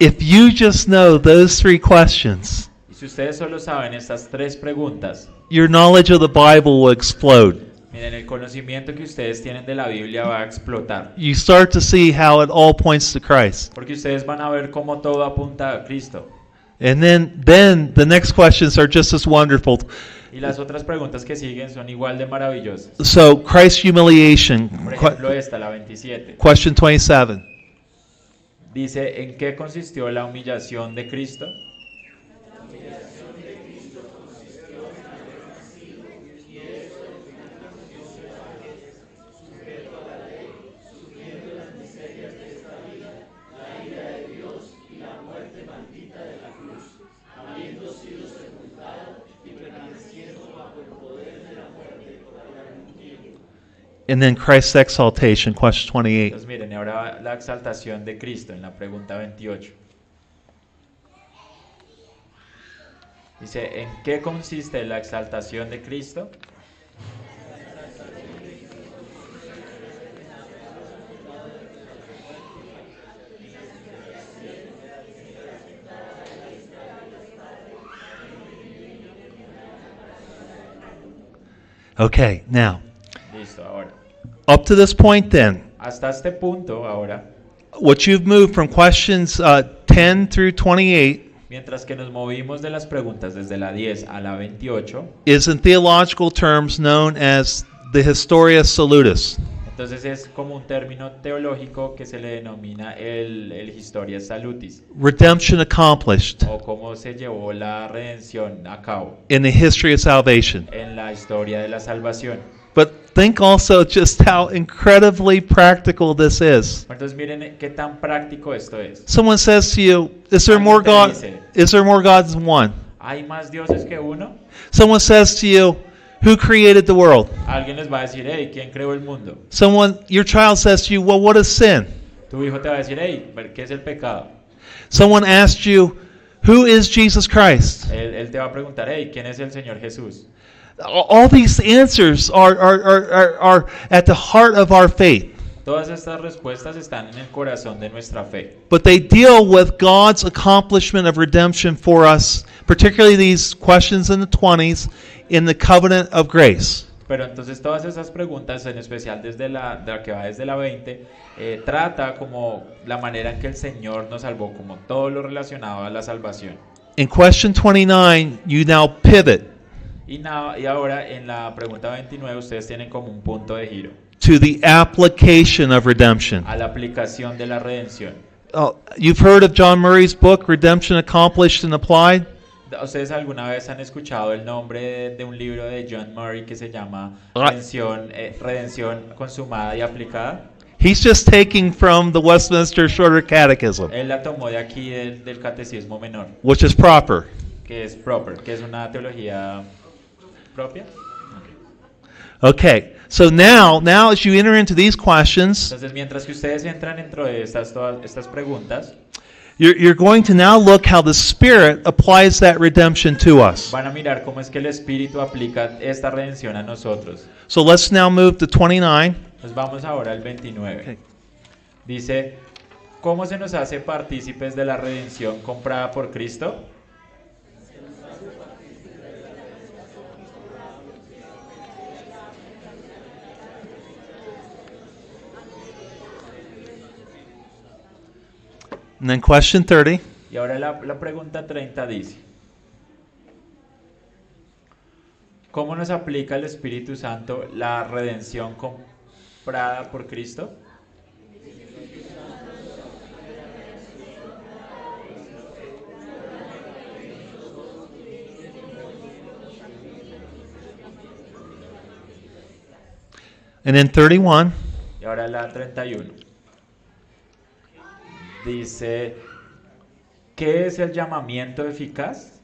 If you just know those three questions, si ustedes solo saben estas tres preguntas, your knowledge of the Bible will explode. Miren, el conocimiento que ustedes tienen de la Biblia va a explotar. You start to see how it all points to Christ. Porque ustedes van a ver cómo todo apunta a Cristo. And then then the next questions are just as wonderful. Y las otras preguntas que siguen son igual de maravillosas. So Christ's humiliation, Por ejemplo, esta, la 27. question 27. Dice, ¿en qué consistió la humillación de Cristo? And then Christ's exaltation, question 28. Entonces miren, ahora la exaltación de Cristo en la pregunta 28. Dice, ¿en qué consiste la exaltación de Cristo? Okay, now, Listo, ahora. Up to this point, then, Hasta este punto, ahora, what you've moved from questions uh, 10 through 28 mientras que nos movimos de las preguntas desde la 10 a la 28, is in theological terms known as the Historia Salutis. entonces es como un término teológico que se le denomina el, el Historia Salutis, Redemption accomplished o cómo se llevó la redención a cabo in the history of salvation. en la historia de la salvación. Think also just how incredibly practical this is. Entonces miren qué tan práctico esto es. Someone says to you, Is there more God? Is there more gods than one? ¿Hay más dioses que uno? Someone says to you, Who created the world? Alguien les va a decir, hey, ¿quién creó el mundo? Someone, your child says to you, Well, what is sin? Tu hijo te va a decir, hey, ¿qué es el pecado? Someone asked you, Who is Jesus Christ? Él, él te va a preguntar, hey, ¿quién es el Señor Jesús? All these answers are, are, are, are, are at the heart of our faith, Todas estas respuestas están en el corazón de nuestra fe. but they deal with God's accomplishment of redemption for us, particularly these questions in the 20s in the covenant of grace. Pero entonces todas esas preguntas, en especial desde la, de la que va desde la 20, eh, trata como la manera en que el Señor nos salvó, como todo lo relacionado a la salvación. In question 29, you now pivot Y, y ahora en la pregunta 29 ustedes tienen como un punto de giro to the application of redemption. a la aplicación de la redención. Oh, you've heard of John Murray's book, Redemption Accomplished and Applied? ¿Ustedes alguna vez han escuchado el nombre de, de un libro de John Murray que se llama. Redención, eh, Redención consumada y aplicada? He's just taking from the Westminster Shorter Catechism, Él la tomó de aquí del, del catecismo menor, which is proper. que es proper, que es una teología propia. Okay, so now, now as you enter into these questions, Entonces, mientras que ustedes entran dentro de estas, todas estas preguntas, you're, you're going to now look how the Spirit applies that redemption to us. van a mirar cómo es que el Espíritu aplica esta redención a nosotros. So let's now move to 29. Nos vamos ahora al 29. Okay. Dice, ¿cómo se nos hace partícipes de la redención comprada por Cristo? And then question 30. Y ahora la, la pregunta 30 dice, ¿cómo nos aplica el Espíritu Santo la redención comprada por Cristo? And then 31. Y ahora la 31. Dice, ¿qué es el llamamiento eficaz?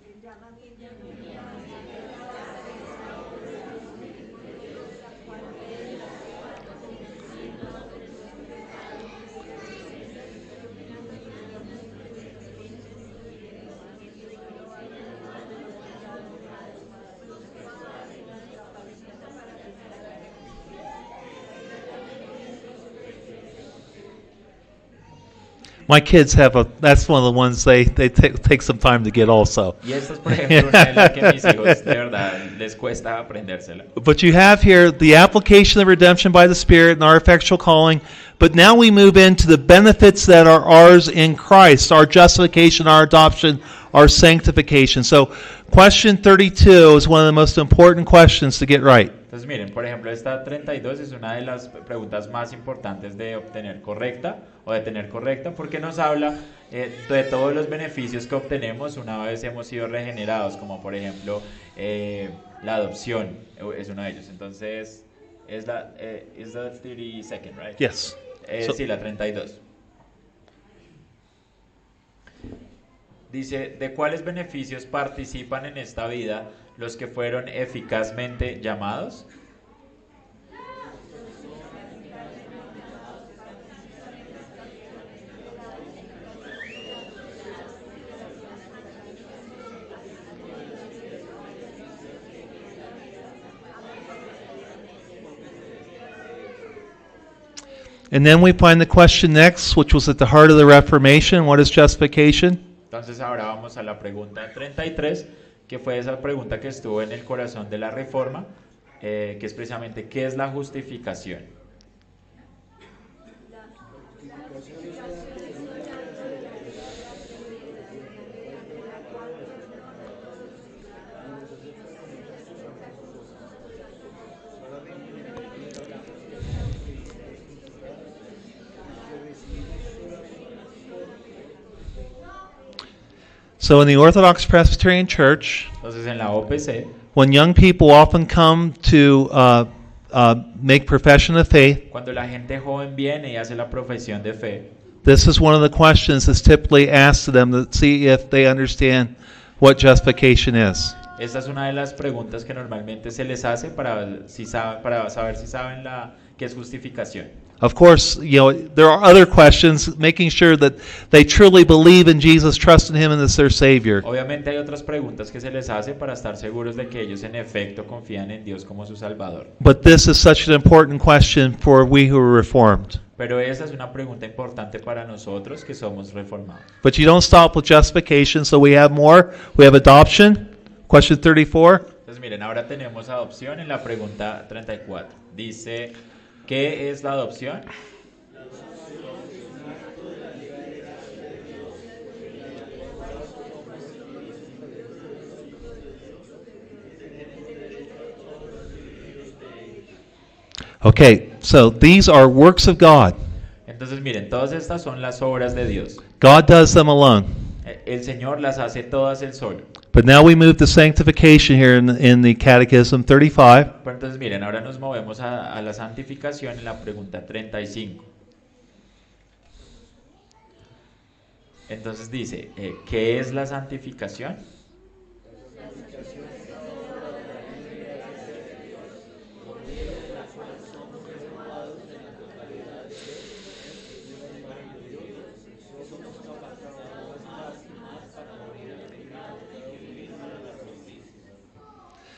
My kids have a, that's one of the ones they, they take, take some time to get also. Y esta es, por ejemplo, una de las que mis hijos de verdad les cuesta aprendérsela. But you have here the application of redemption by the Spirit and our effectual calling. But now we move into the benefits that are ours in Christ our justification, our adoption, our sanctification. So, question 32 is one of the most important questions to get right. Entonces, miren, por ejemplo, esta 32 es una de las preguntas más importantes de obtener correcta o de tener correcta porque nos habla eh, de todos los beneficios que obtenemos una vez hemos sido regenerados, como por ejemplo eh, la adopción eh, es uno de ellos. Entonces, es la, eh, is the 32nd, right? Yes. Eh, So- sí, la 32. Dice, ¿de cuáles beneficios participan en esta vida los que fueron eficazmente llamados? And then we find the question next, which was at the heart of the Reformation what is justification? Entonces ahora vamos a la pregunta 33, que fue esa pregunta que estuvo en el corazón de la reforma, eh, que es ¿qué es la justificación? So, in the Orthodox Presbyterian Church, Entonces en la OPC, when young people often come to uh, uh, make profession of faith, cuando la gente joven viene y hace la profesión de fe, this is one of the questions that's typically asked to them to see if they understand what justification is. esta es una de las preguntas que normalmente se les hace para, si sabe- para saber si saben la, qué es justificación. Of course, you know, there are other questions, making sure that they truly believe in Jesus, trust in Him and as their Savior. Obviamente hay otras preguntas que se les hace para estar seguros de que ellos en efecto confían en Dios como su Salvador. But this is such an important question for we who are Reformed. Pero esa es una pregunta importante para nosotros que somos reformados. But you don't stop with justification, so we have more. We have adoption, question 34. Entonces miren, ahora tenemos adopción en la pregunta 34. Dice, ¿qué es la adopción? Okay, so these are works of God. Entonces miren, todas estas son las obras de Dios. God does them alone. El Señor las hace todas él solo. But now we move to sanctification here in, in the Catechism 35. Pero entonces miren, ahora nos movemos a, a la santificación en la pregunta 35. Entonces dice, eh, ¿qué es la santificación?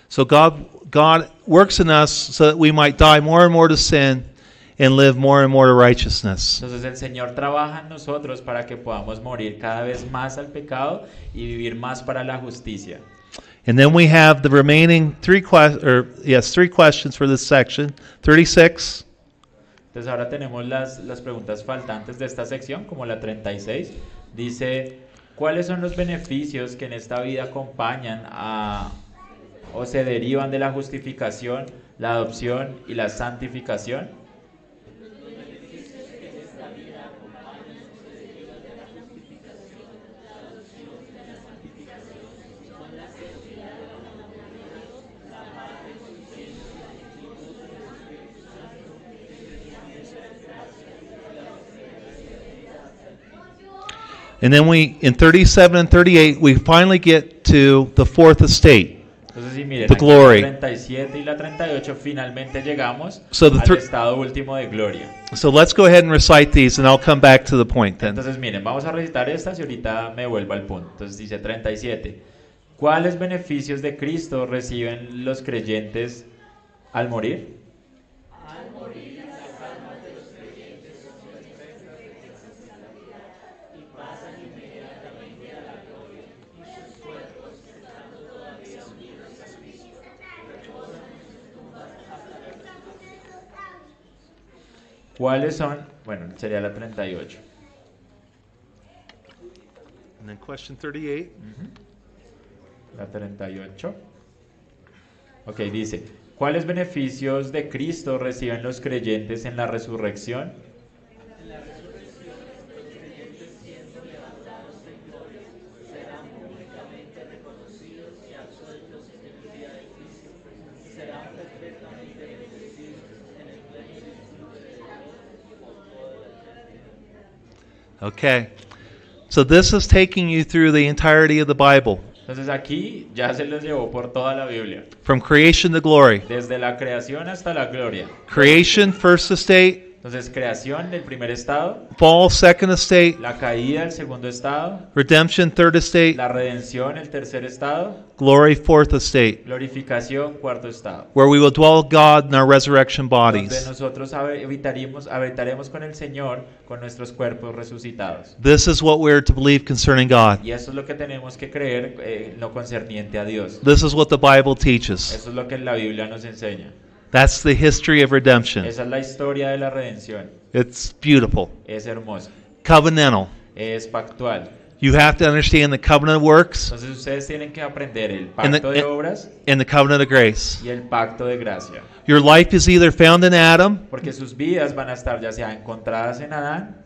So God, God works in us so that we might die more and more to sin and live more and more to righteousness. Entonces el Señor trabaja en nosotros para que podamos morir cada vez más al pecado y vivir más para la justicia. And then we have the remaining three or yes, three questions for this section. 36. Entonces ahora tenemos las, las preguntas faltantes de esta sección, como la 36. Dice, ¿cuáles son los beneficios que en esta vida acompañan a, o se derivan de la justificación, la adopción y la santificación? And then we in 37 and 38 we finally get to the fourth estate. Entonces, sí, miren, The glory. la 37 y la 38 finalmente llegamos So al estado último de gloria. So let's go ahead and recite these and I'll come back to the point then. Entonces, miren, vamos a recitar estas y ahorita me vuelvo al punto. Entonces dice 37. ¿Cuáles beneficios de Cristo reciben los creyentes al morir? ¿Cuáles son? Bueno, sería la 38. And then question 38. La 38. Ok, dice, ¿cuáles beneficios de Cristo reciben los creyentes en la resurrección? Okay. So this is taking you through the entirety of the Bible Entonces aquí ya se los llevó por toda la Biblia, from creation to glory. desde la creación hasta la gloria. Creation, first estate, Entonces, creación del primer estado, fall, second estate, la caída del segundo estado, redemption, third estate, la redención el tercer estado, glory, fourth estate, glorificación cuarto estado. where we will dwell with God in our resurrection Donde bodies. nosotros habitaremos, habitaremos con el Señor con nuestros cuerpos resucitados. This is what we're to believe concerning God. Y eso es lo que tenemos que creer eh, lo concerniente a Dios. This is what the Bible teaches. Eso es lo que la Biblia nos enseña. That's the history of redemption. Esa es la historia de la redención. It's beautiful. Es hermosa. Covenantal. Es pactual. You have to understand the covenant works Entonces ustedes tienen que aprender el And the- de obras and the covenant of grace. y el pacto de gracia. Your life is either found in Adam Porque sus vidas van a estar ya sea encontradas en Adán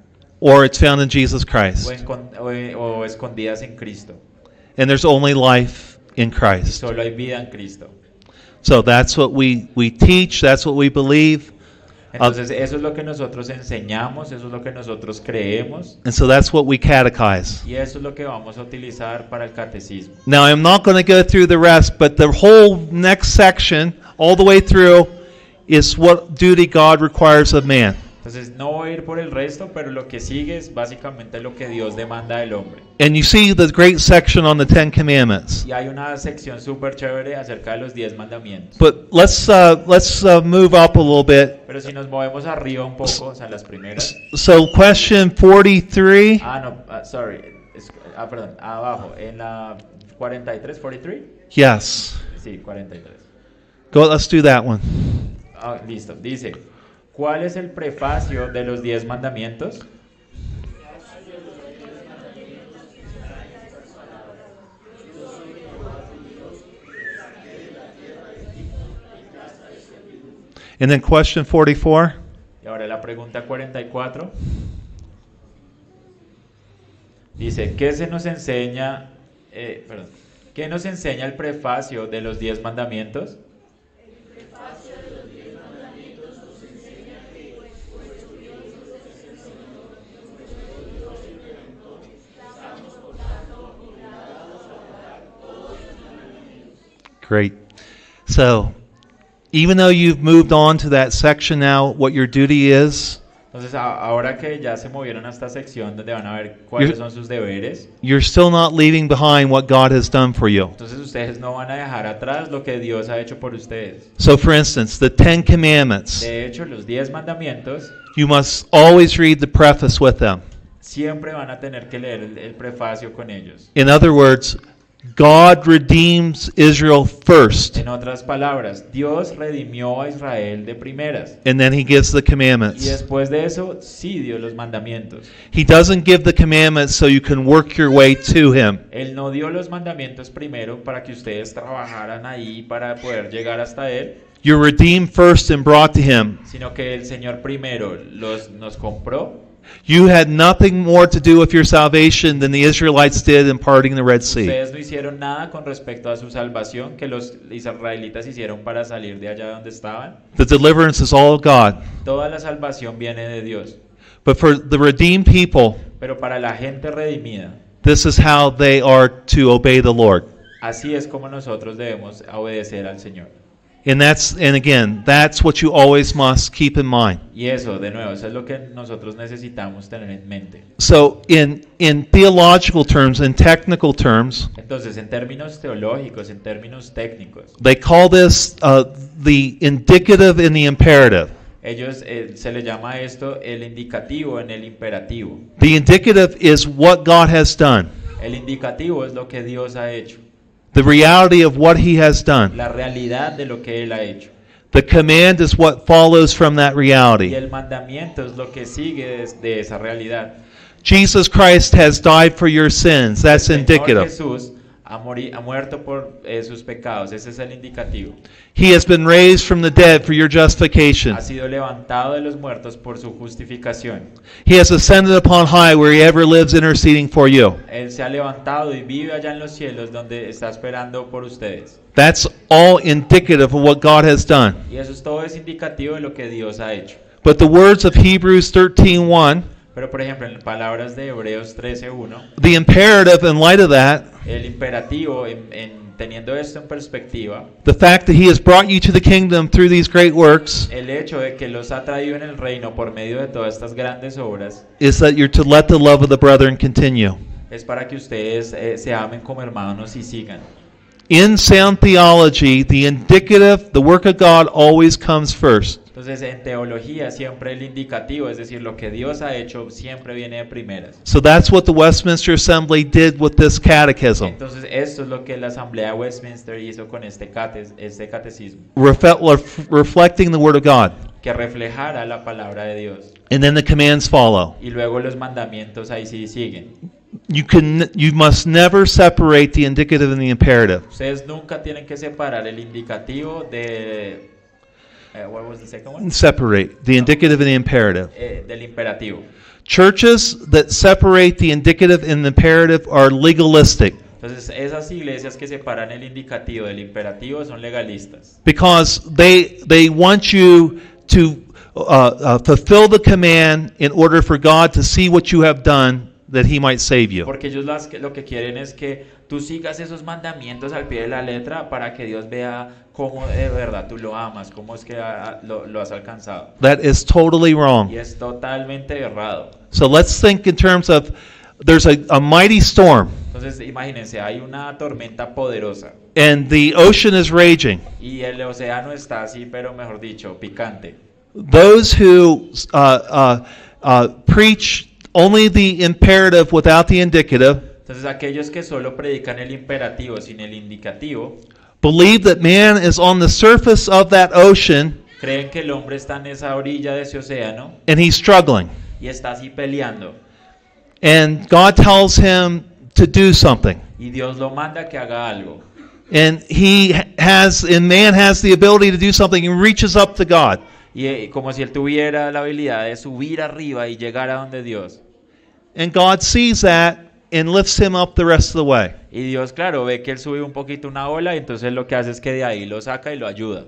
or it's found in Jesus o, Christ. encon- o- o escondidas en Cristo. And there's only life in Y Christ. solo hay vida en Cristo. So that's what we, we teach, that's what we believe, Entonces eso es lo que nosotros enseñamos, eso es lo que nosotros creemos and so that's what we catechize. y eso es lo que vamos a utilizar para el catecismo. Now, I'm not going to go through the rest, but the whole next section, all the way through, is what duty God requires of man. Entonces no voy a ir por el resto, pero lo que sigue es básicamente lo que Dios demanda del hombre. And you see the great section on the Ten Commandments. Y hay una sección súper chévere acerca de los 10 mandamientos. But let's uh, let's uh, move up a little bit. Pero si nos movemos arriba un poco, o sea, las primeras. So, question 43. Ah, no, ah, sorry. Ah, perdón, abajo, en la 43, 43. Yes. Sí, 43. Go. Let's do that one. Ah, listo. Dice, ¿cuál es el prefacio de los 10 mandamientos? And then question 44. Y ahora la pregunta 44. Dice, ¿qué se nos enseña, eh, perdón, ¿qué nos enseña el prefacio de los 10 mandamientos? Great. So, even though you've moved on to that section now, what your duty is, Entonces, ahora que ya se movieron a esta sección donde van a ver cuáles You're- son sus deberes, you're still not leaving behind what God has done for you. entonces ustedes no van a dejar atrás lo que Dios ha hecho por ustedes. So, for instance, the Ten Commandments, De hecho, los 10 mandamientos you must always read the preface with them. siempre van a tener que leer el, el prefacio con ellos. In other words, God redeems Israel first, En otras palabras, Dios redimió a Israel de primeras. and then he gives the Y commandments. después de eso, sí dio los mandamientos. He doesn't give the commandments so you can work your way to him. Él no dio los mandamientos primero para que ustedes trabajaran ahí para poder llegar hasta Él, You're redeemed first and brought to him. sino que el Señor primero los, nos compró. You had nothing more to do with your salvation than the Israelites did in parting the Red Sea. Ustedes no hicieron nada con respecto a su salvación que los israelitas hicieron para salir de allá donde estaban. The deliverance is all of God. Toda la salvación viene de Dios. But for the redeemed people, Pero para la gente redimida, this is how they are to obey the Lord. así es como nosotros debemos obedecer al Señor. And that's and again, that's what you always must keep in mind. Y eso, de nuevo, eso es lo que nosotros necesitamos tener en mente. So in in theological terms, in technical terms, Entonces, en términos teológicos, en términos técnicos, they call this uh, the indicative and the imperative. ellos eh, se le llama esto el indicativo en el imperativo. The indicative is what God has done, El indicativo es lo que Dios ha hecho, the reality of what He has done. la realidad de lo que Él ha hecho. The command is what follows from that reality. Y el mandamiento es lo que sigue de, esa realidad. Jesus Christ has died for your sins. That's indicative. Jesús ha, mori- ha muerto por eh, sus pecados, ese es el indicativo. He has been raised from the dead for your justification. Ha sido levantado de los muertos por su justificación. He has ascended upon high where he ever lives interceding for you. Él se ha levantado y vive allá en los cielos donde está esperando por ustedes. That's all indicative of what God has done. Y eso es todo es indicativo de lo que Dios ha hecho. But the words of Hebrews 13:1, Pero por ejemplo, en palabras de Hebreos 13:1, the imperative in light of that El imperativo, en, en- teniendo esto en perspectiva, the fact that He has brought you to the kingdom through these great works, el hecho de que los ha traído en el reino por medio de todas estas grandes obras, is that you're to let the love of the brethren continue. es para que ustedes eh, se amen como hermanos y sigan. In sound theology, the indicative, the work of God always comes first. Entonces, en teología siempre el indicativo, es decir, lo que Dios ha hecho, siempre viene de primeras. So that's what the Westminster Assembly did with this catechism, Entonces, esto es lo que la Asamblea de Westminster hizo con este, cate- este catecismo, reflecting the Word of God. Que reflejara la palabra de Dios. And then the commands follow. Y luego los mandamientos ahí sí siguen. You can you must never separate the indicative and the imperative. Ustedes nunca tienen que separar el indicativo de... eh, what was the second one? Separate the indicative and the imperative. Eh, del imperativo. Churches that separate the indicative and the imperative are legalistic Entonces, esas iglesias que separan el indicativo del imperativo son legalistas. because they they want you to uh, uh, fulfill the command in order for God to see what you have done that He might save you. Porque ellos las lo que quieren es que tú sigas esos mandamientos al pie de la letra para que Dios vea cómo de verdad tú lo amas, cómo es que ah, lo, lo has alcanzado. That is totally wrong. Y es totalmente errado. So let's think in terms of there's a, a mighty storm Entonces, imagínense, hay una tormenta poderosa and the ocean is raging. y el océano está así, pero mejor dicho, picante. Those who uh, uh, uh, preach only the imperative without the indicative Entonces, aquellos que solo predican el imperativo sin el indicativo, believe that man is on the surface of that ocean creen que el hombre está en esa orilla de ese océano and he's struggling. y está así peleando. And God tells him to do something. Y Dios lo manda que haga algo. And he has, and man has the ability to do something and reaches up to God. Y eh, como si él tuviera la habilidad de subir arriba y llegar a donde Dios. And God sees that and lifts him up the rest of the way. Y Dios, claro, ve que él sube un poquito una ola y entonces lo que hace es que de ahí lo saca y lo ayuda.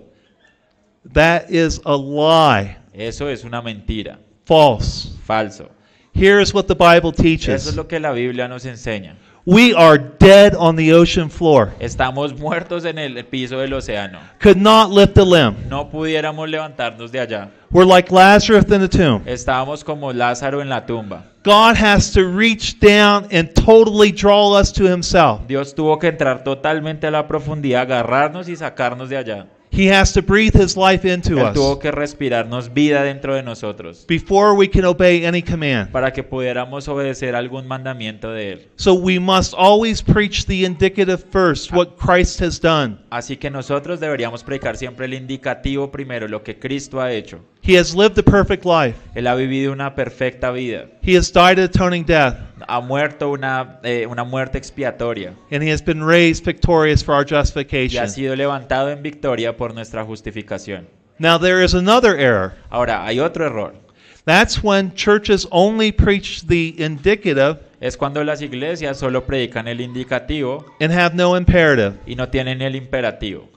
That is a lie. Eso es una mentira, False. falso. Here's what the Bible Eso es teaches. lo que la Biblia nos enseña. We are dead on the ocean floor. Estamos muertos en el piso del océano. Could not lift a limb. No pudiéramos levantarnos de allá. We're like Lazarus in the tomb. Estábamos como Lázaro en la tumba. God has to reach down and totally draw us to himself. Dios tuvo que entrar totalmente a la profundidad, agarrarnos y sacarnos de allá. He has to breathe his life into Él tuvo us que respirarnos vida dentro de nosotros before we can obey any command. para que pudiéramos obedecer algún mandamiento de Él. So we must always preach the indicative first, what Christ has done. Así que nosotros deberíamos predicar siempre el indicativo primero, lo que Cristo ha hecho. He has lived a perfect life. Él ha vivido una perfecta vida. He has died an atoning death, Ha muerto una, eh, una muerte expiatoria and he has been raised victorious for our y ha justification. sido levantado en victoria por nuestra justificación. Now there is another error. Ahora, hay otro error. That's when churches only preach the indicative Es cuando las iglesias solo predican el indicativo and have no imperative. y no tienen el imperativo.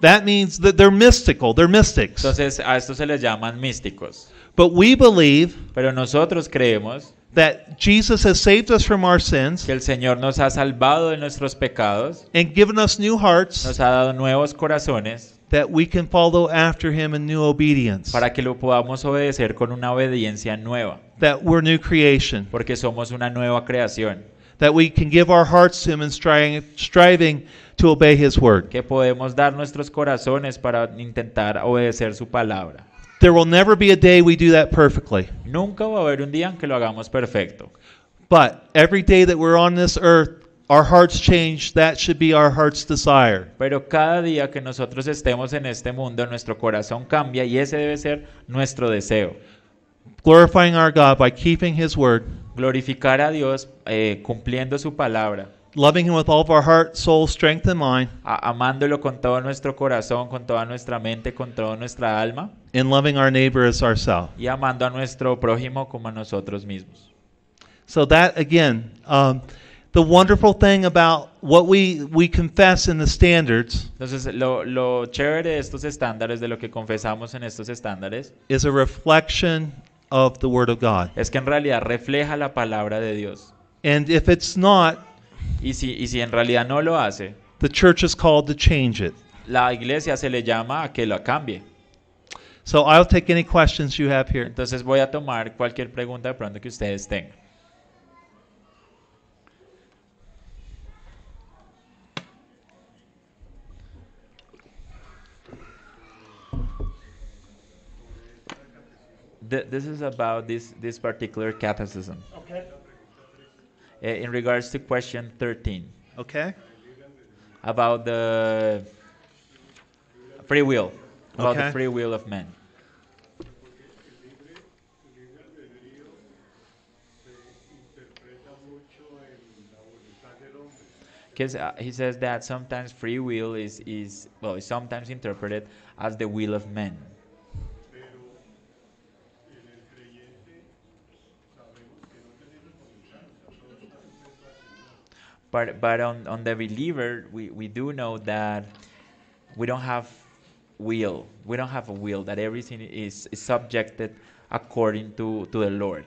That means that they're mystical, they're mystics. Entonces, a esto se les llaman místicos. But we believe Pero nosotros creemos that Jesus has saved us from our sins que el Señor nos ha salvado de nuestros pecados, and given us new hearts nos ha dado nuevos corazones that we can follow after him in new obedience. para que lo podamos obedecer con una obediencia nueva, That we're new creation. porque somos una nueva creación, That we can give our hearts to him and stri- striving to obey his word. que podemos dar nuestros corazones para intentar obedecer su palabra. There will never be a day we do that perfectly. Nunca va a haber un día en que lo hagamos perfecto, But every day that we're on this earth, our hearts change. That should be our heart's desire. pero cada día que nosotros estemos en este mundo, nuestro corazón cambia y ese debe ser nuestro deseo. Glorifying our God by keeping his word, Glorificar a Dios eh, cumpliendo su palabra, loving him with all of our heart, soul, strength, and mind, a- amándolo con todo nuestro corazón, con toda nuestra mente, con toda nuestra alma and loving our neighbor as ourselves. y amando a nuestro prójimo como a nosotros mismos. So that again, um, the wonderful thing about what we we confess in the standards Entonces, lo, lo chévere de estos estándares, de lo que confesamos en estos estándares, is a reflection of the Word of God. es que en realidad refleja la palabra de Dios. And if it's not, Y si, y si en realidad no lo hace, the church is called to change it. la iglesia se le llama a que lo cambie. So I'll take any questions you have here. Entonces voy a tomar cualquier pregunta de pronto que ustedes tengan. Th- This is about this, this particular catechism. Okay. Uh, In regards to question 13, Okay. about the free will, about the free will of man. Because uh, he says that sometimes free will is, is well, is sometimes interpreted as the will of men. But but on, on the believer, we, we do know that we don't have will. We don't have a will. That everything is, is subjected according to, to the Lord.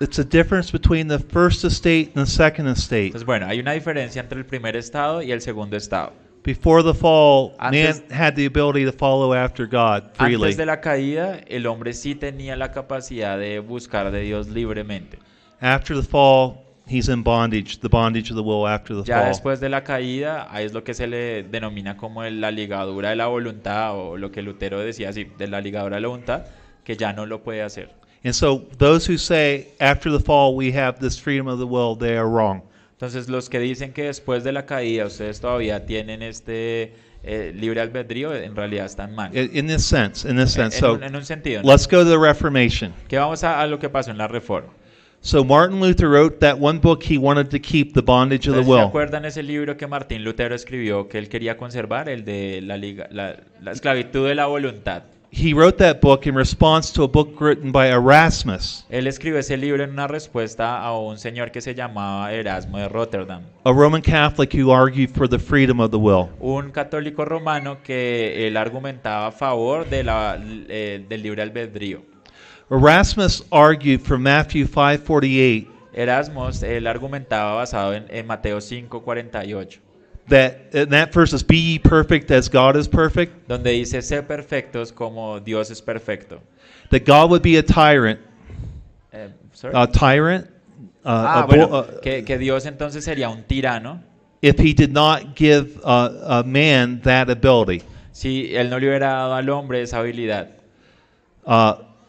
It's a difference between the first estate and the second estate. Entonces, bueno, hay una diferencia entre el primer estado y el segundo estado. Before the fall, Antes- man had the ability to follow after God freely. Antes de la caída, el hombre sí tenía la capacidad de buscar de Dios libremente. After the fall, he's in bondage, the bondage of the will after the Ya fall. después de la caída, ahí es lo que se le denomina como la ligadura de la voluntad, o lo que Lutero decía así, de la ligadura de la voluntad, que ya no lo puede hacer. And so those who say after the fall we have this freedom of the will, they are wrong. Entonces, los que dicen que después de la caída ustedes todavía tienen este eh, libre albedrío, en realidad están mal. In, this sense, in this En, sense. en So un, en un sentido. ¿no? let's go to the Reformation. Que vamos a, a lo que pasó en la Reforma. So Martin Luther wrote that one book he wanted to keep the bondage of the ¿Se will. acuerdan ese libro que Martín Lutero escribió que él quería conservar, el de la, liga- la, la esclavitud de la voluntad? He wrote that book in response to a book written by Erasmus, Él escribió ese libro en una respuesta a un señor que se llamaba Erasmo de Rotterdam, a Roman Catholic who argued for the freedom of the will. un católico romano que él argumentaba a favor de la, eh, del libre albedrío. Erasmus argued from Matthew 5:48 Erasmus, él argumentaba basado en, en Mateo 5:48, that and that verse is be ye perfect as God is perfect, donde dice, sé perfectos como Dios es perfecto. that God would be a tyrant, Eh, sorry. a tyrant uh, ah, a bueno, uh, que, que Dios entonces sería un tirano if he did not give uh, a man that ability. si él no le hubiera dado al hombre esa habilidad.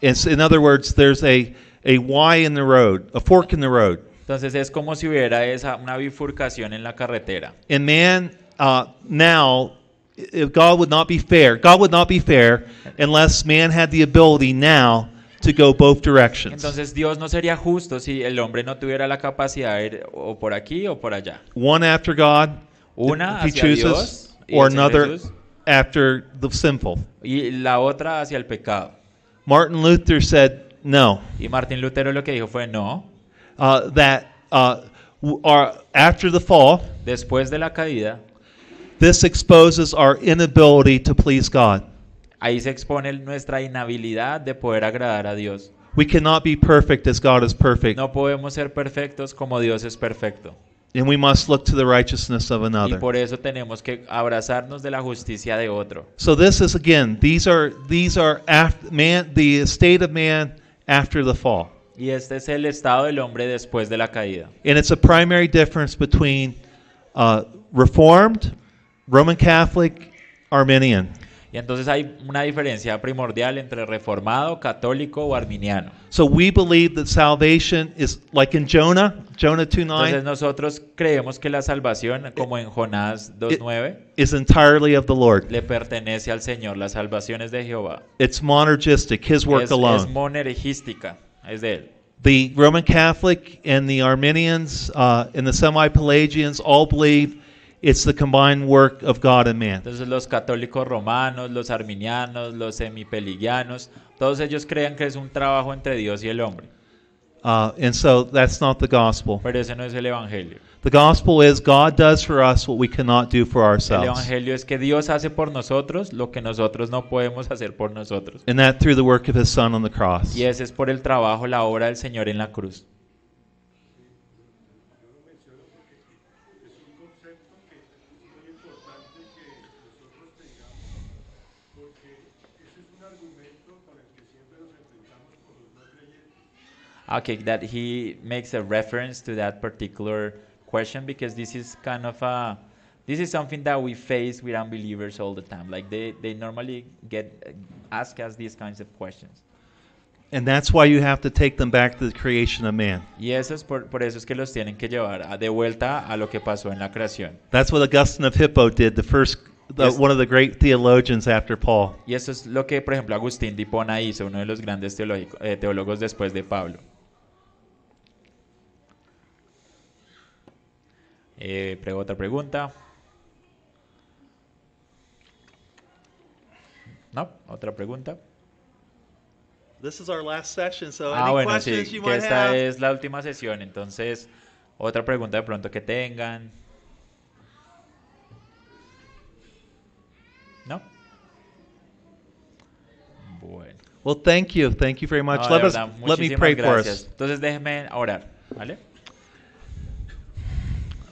It's, in other words, there's a, a Y in the road, a fork in the road. Entonces es como si hubiera esa, una bifurcación en la carretera. And man, uh, now, if God would not be fair, God would not be fair unless man had the ability now to go both directions. Entonces Dios no sería justo si el hombre no tuviera la capacidad de ir o por aquí o por allá. One after God, Una if he hacia chooses, Dios y or another Jesús, after the sinful. y la otra hacia el pecado. Martin Luther said, no, Y Martín Lutero lo que dijo fue no. uh, that uh, our, after the fall, Después de la caída, this exposes our inability to please God. ahí se expone nuestra inhabilidad de poder agradar a Dios. We cannot be perfect as God is perfect, No podemos ser perfectos como Dios es perfecto. And we must look to the righteousness of another. Y por eso tenemos que abrazarnos de la justicia de otro. So this is again; these are these are after man, the state of man after the fall, Y este es el estado del hombre después de la caída. and it's a primary difference between uh, Reformed, Roman Catholic, Arminian. Y entonces hay una diferencia primordial entre reformado, católico o arminiano. So we believe that salvation is like in Jonah, Jonah two Entonces nine, nosotros creemos que la salvación, como en Jonás 2.9, is entirely of the Lord. le pertenece al Señor. La salvación es de Jehová. It's monergistic, His work Es, es alone. monergística, es de Él. The Roman Catholic and the Arminians uh, and the semi-Pelagians all believe it's the combined work of God and man. Entonces los católicos romanos, los arminianos, los semipeligianos, todos ellos creen que es un trabajo entre Dios y el hombre. Uh, and so that's not the gospel. Pero ese no es el Evangelio. The gospel is God does for us what we cannot do for El ourselves. Evangelio es que Dios hace por nosotros lo que nosotros no podemos hacer por nosotros. And that through the work of his son on the cross. Y ese es por el trabajo, la obra del Señor en la cruz. Okay, that he makes a reference to that particular question because this is kind of a this is something that we face with unbelievers all the time. Like they, they normally get ask us these kinds of questions. And that's why you have to take them back to the creation of man. Y eso es por, por eso es que los tienen que llevar a- de vuelta a lo que pasó en la creación. That's what Augustine of Hippo did, the first, the, Yes. one of the great theologians after Paul. Y eso es lo que, por ejemplo, Agustín de Hipona hizo, uno de los grandes eh, teólogos después de Pablo. Eh, otra pregunta. No, otra pregunta. This is our last session, so Ah, any bueno, questions sí, you que might esta have. es la última sesión, entonces otra pregunta de pronto que tengan. ¿No? Bueno. Well, thank you. Thank you very much. No, de let, us, verdad, let me pray for gracias. us. Entonces déjenme orar, ¿vale?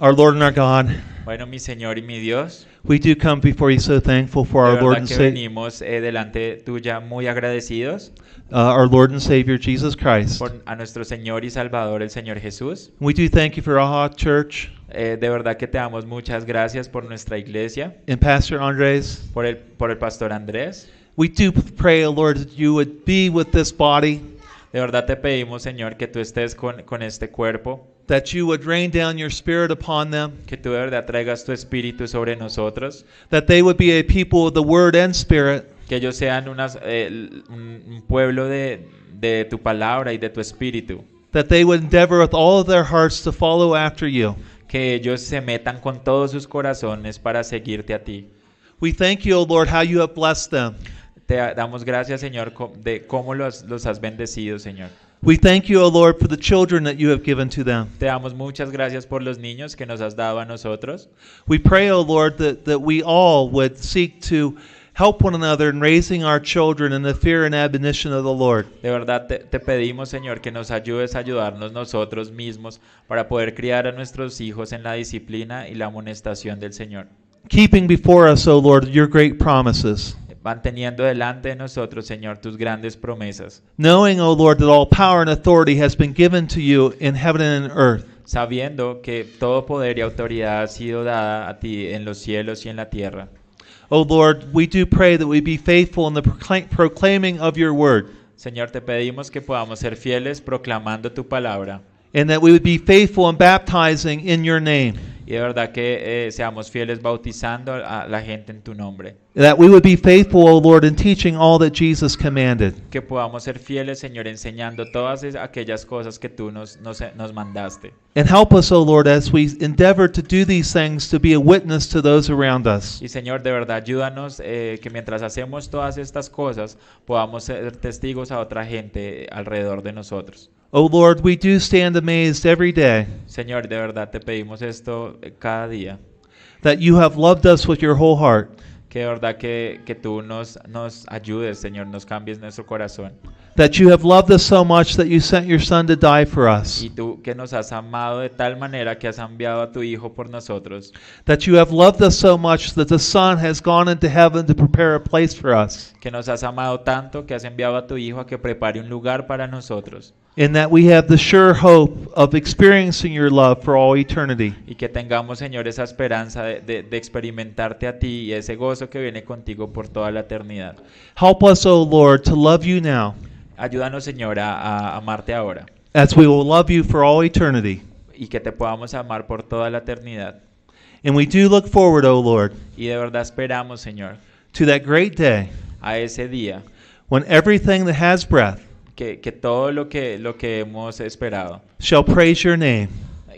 Our Lord and our God, Bueno, mi Señor y mi Dios, we do come before you so thankful for our Lord and, que Sa- venimos eh, delante tuya muy agradecidos uh, our Lord and Savior Jesus Christ. por a nuestro Señor y Salvador, el Señor Jesús. We do thank you for Aha Church Eh, de verdad que te damos muchas gracias por nuestra iglesia, and Pastor Andres. por el, por el pastor Andrés. We do pray, O Lord, that you would be with this body, De verdad te pedimos, Señor, que tú estés con, con este cuerpo, that you would rain down your Spirit upon them, que tú de verdad traigas tu espíritu sobre nosotros, that they would be a people of the Word and Spirit, que ellos sean unas, eh, un, pueblo de, de tu palabra y de tu espíritu, that they would endeavor with all of their hearts to follow after you. que ellos se metan con todos sus corazones para seguirte a ti. We thank you, O Lord, how you have blessed them. Te da- damos gracias, Señor, de cómo los, los has bendecido, Señor. We thank you, O Lord, for the children that you have given to them. Te damos muchas gracias por los niños que nos has dado a nosotros. We pray, O Lord, that, that we all would seek to help one another in raising our children in the fear and admonition of the Lord. De verdad te, te pedimos, Señor, que nos ayudes a ayudarnos nosotros mismos para poder criar a nuestros hijos en la disciplina y la amonestación del Señor. Keeping before us, O Lord, your great promises. Manteniendo delante de nosotros, Señor, tus grandes promesas. Knowing, O Lord, that all power and authority has been given to you in heaven and in earth. Sabiendo que todo poder y autoridad ha sido dada a ti en los cielos y en la tierra. O Lord, we do pray that we be faithful in the proclaiming of your word, Señor, te pedimos que podamos ser fieles proclamando tu palabra. and that we would be faithful in baptizing in your name, Y de verdad que eh, seamos fieles bautizando a la gente en tu nombre. that we would be faithful, O Lord, in teaching all that Jesus commanded. Que podamos ser fieles, Señor, enseñando todas aquellas cosas que tú nos, nos, nos mandaste. And help us, O Lord, as we endeavor to do these things to be a witness to those around us. Y Señor, de verdad, ayúdanos eh, que mientras hacemos todas estas cosas podamos ser testigos a otra gente alrededor de nosotros. O Lord, we do stand amazed every day Señor, de verdad te pedimos esto cada día. that you have loved us with your whole heart, Que de verdad que, que tú nos, nos ayudes, Señor, nos cambies nuestro corazón. That you have loved us so much that you sent your Son to die for us, Y tú que nos has amado de tal manera que has enviado a tu Hijo por nosotros. that you have loved us so much that the Son has gone into heaven to prepare a place for us, Que nos has amado tanto que has enviado a tu Hijo a que prepare un lugar para nosotros. and that we have the sure hope of experiencing your love for all eternity. Y que tengamos, Señor, esa esperanza de, de- de experimentarte a ti y ese gozo que viene contigo por toda la eternidad. Help us, O Lord, to love you now, Ayúdanos, Señor, a, a amarte ahora as we will love you for all eternity. y que te podamos amar por toda la eternidad. And we do look forward, O Lord, Y de verdad esperamos, Señor, to that great day a ese día when everything that has breath que, que todo lo que, lo que hemos esperado shall praise your name.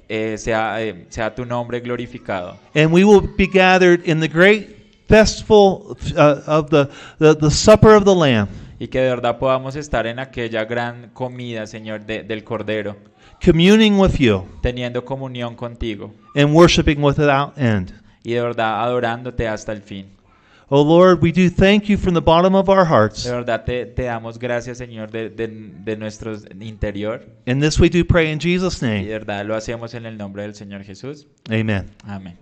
eh, sea, eh, sea tu nombre glorificado. And we will be gathered in the great festival uh, of the, the, the supper of the Lamb, Y que de verdad podamos estar en aquella gran comida, Señor, de- del Cordero, communing with you teniendo comunión contigo and worshiping without end. y de verdad adorándote hasta el fin. Oh Lord, we do thank you from the bottom of our hearts. De verdad te, te damos gracias, Señor, de, de, de nuestro interior. And this we do pray in Jesus' Y de name. verdad lo hacemos en el nombre del Señor Jesús. Amen. Amén.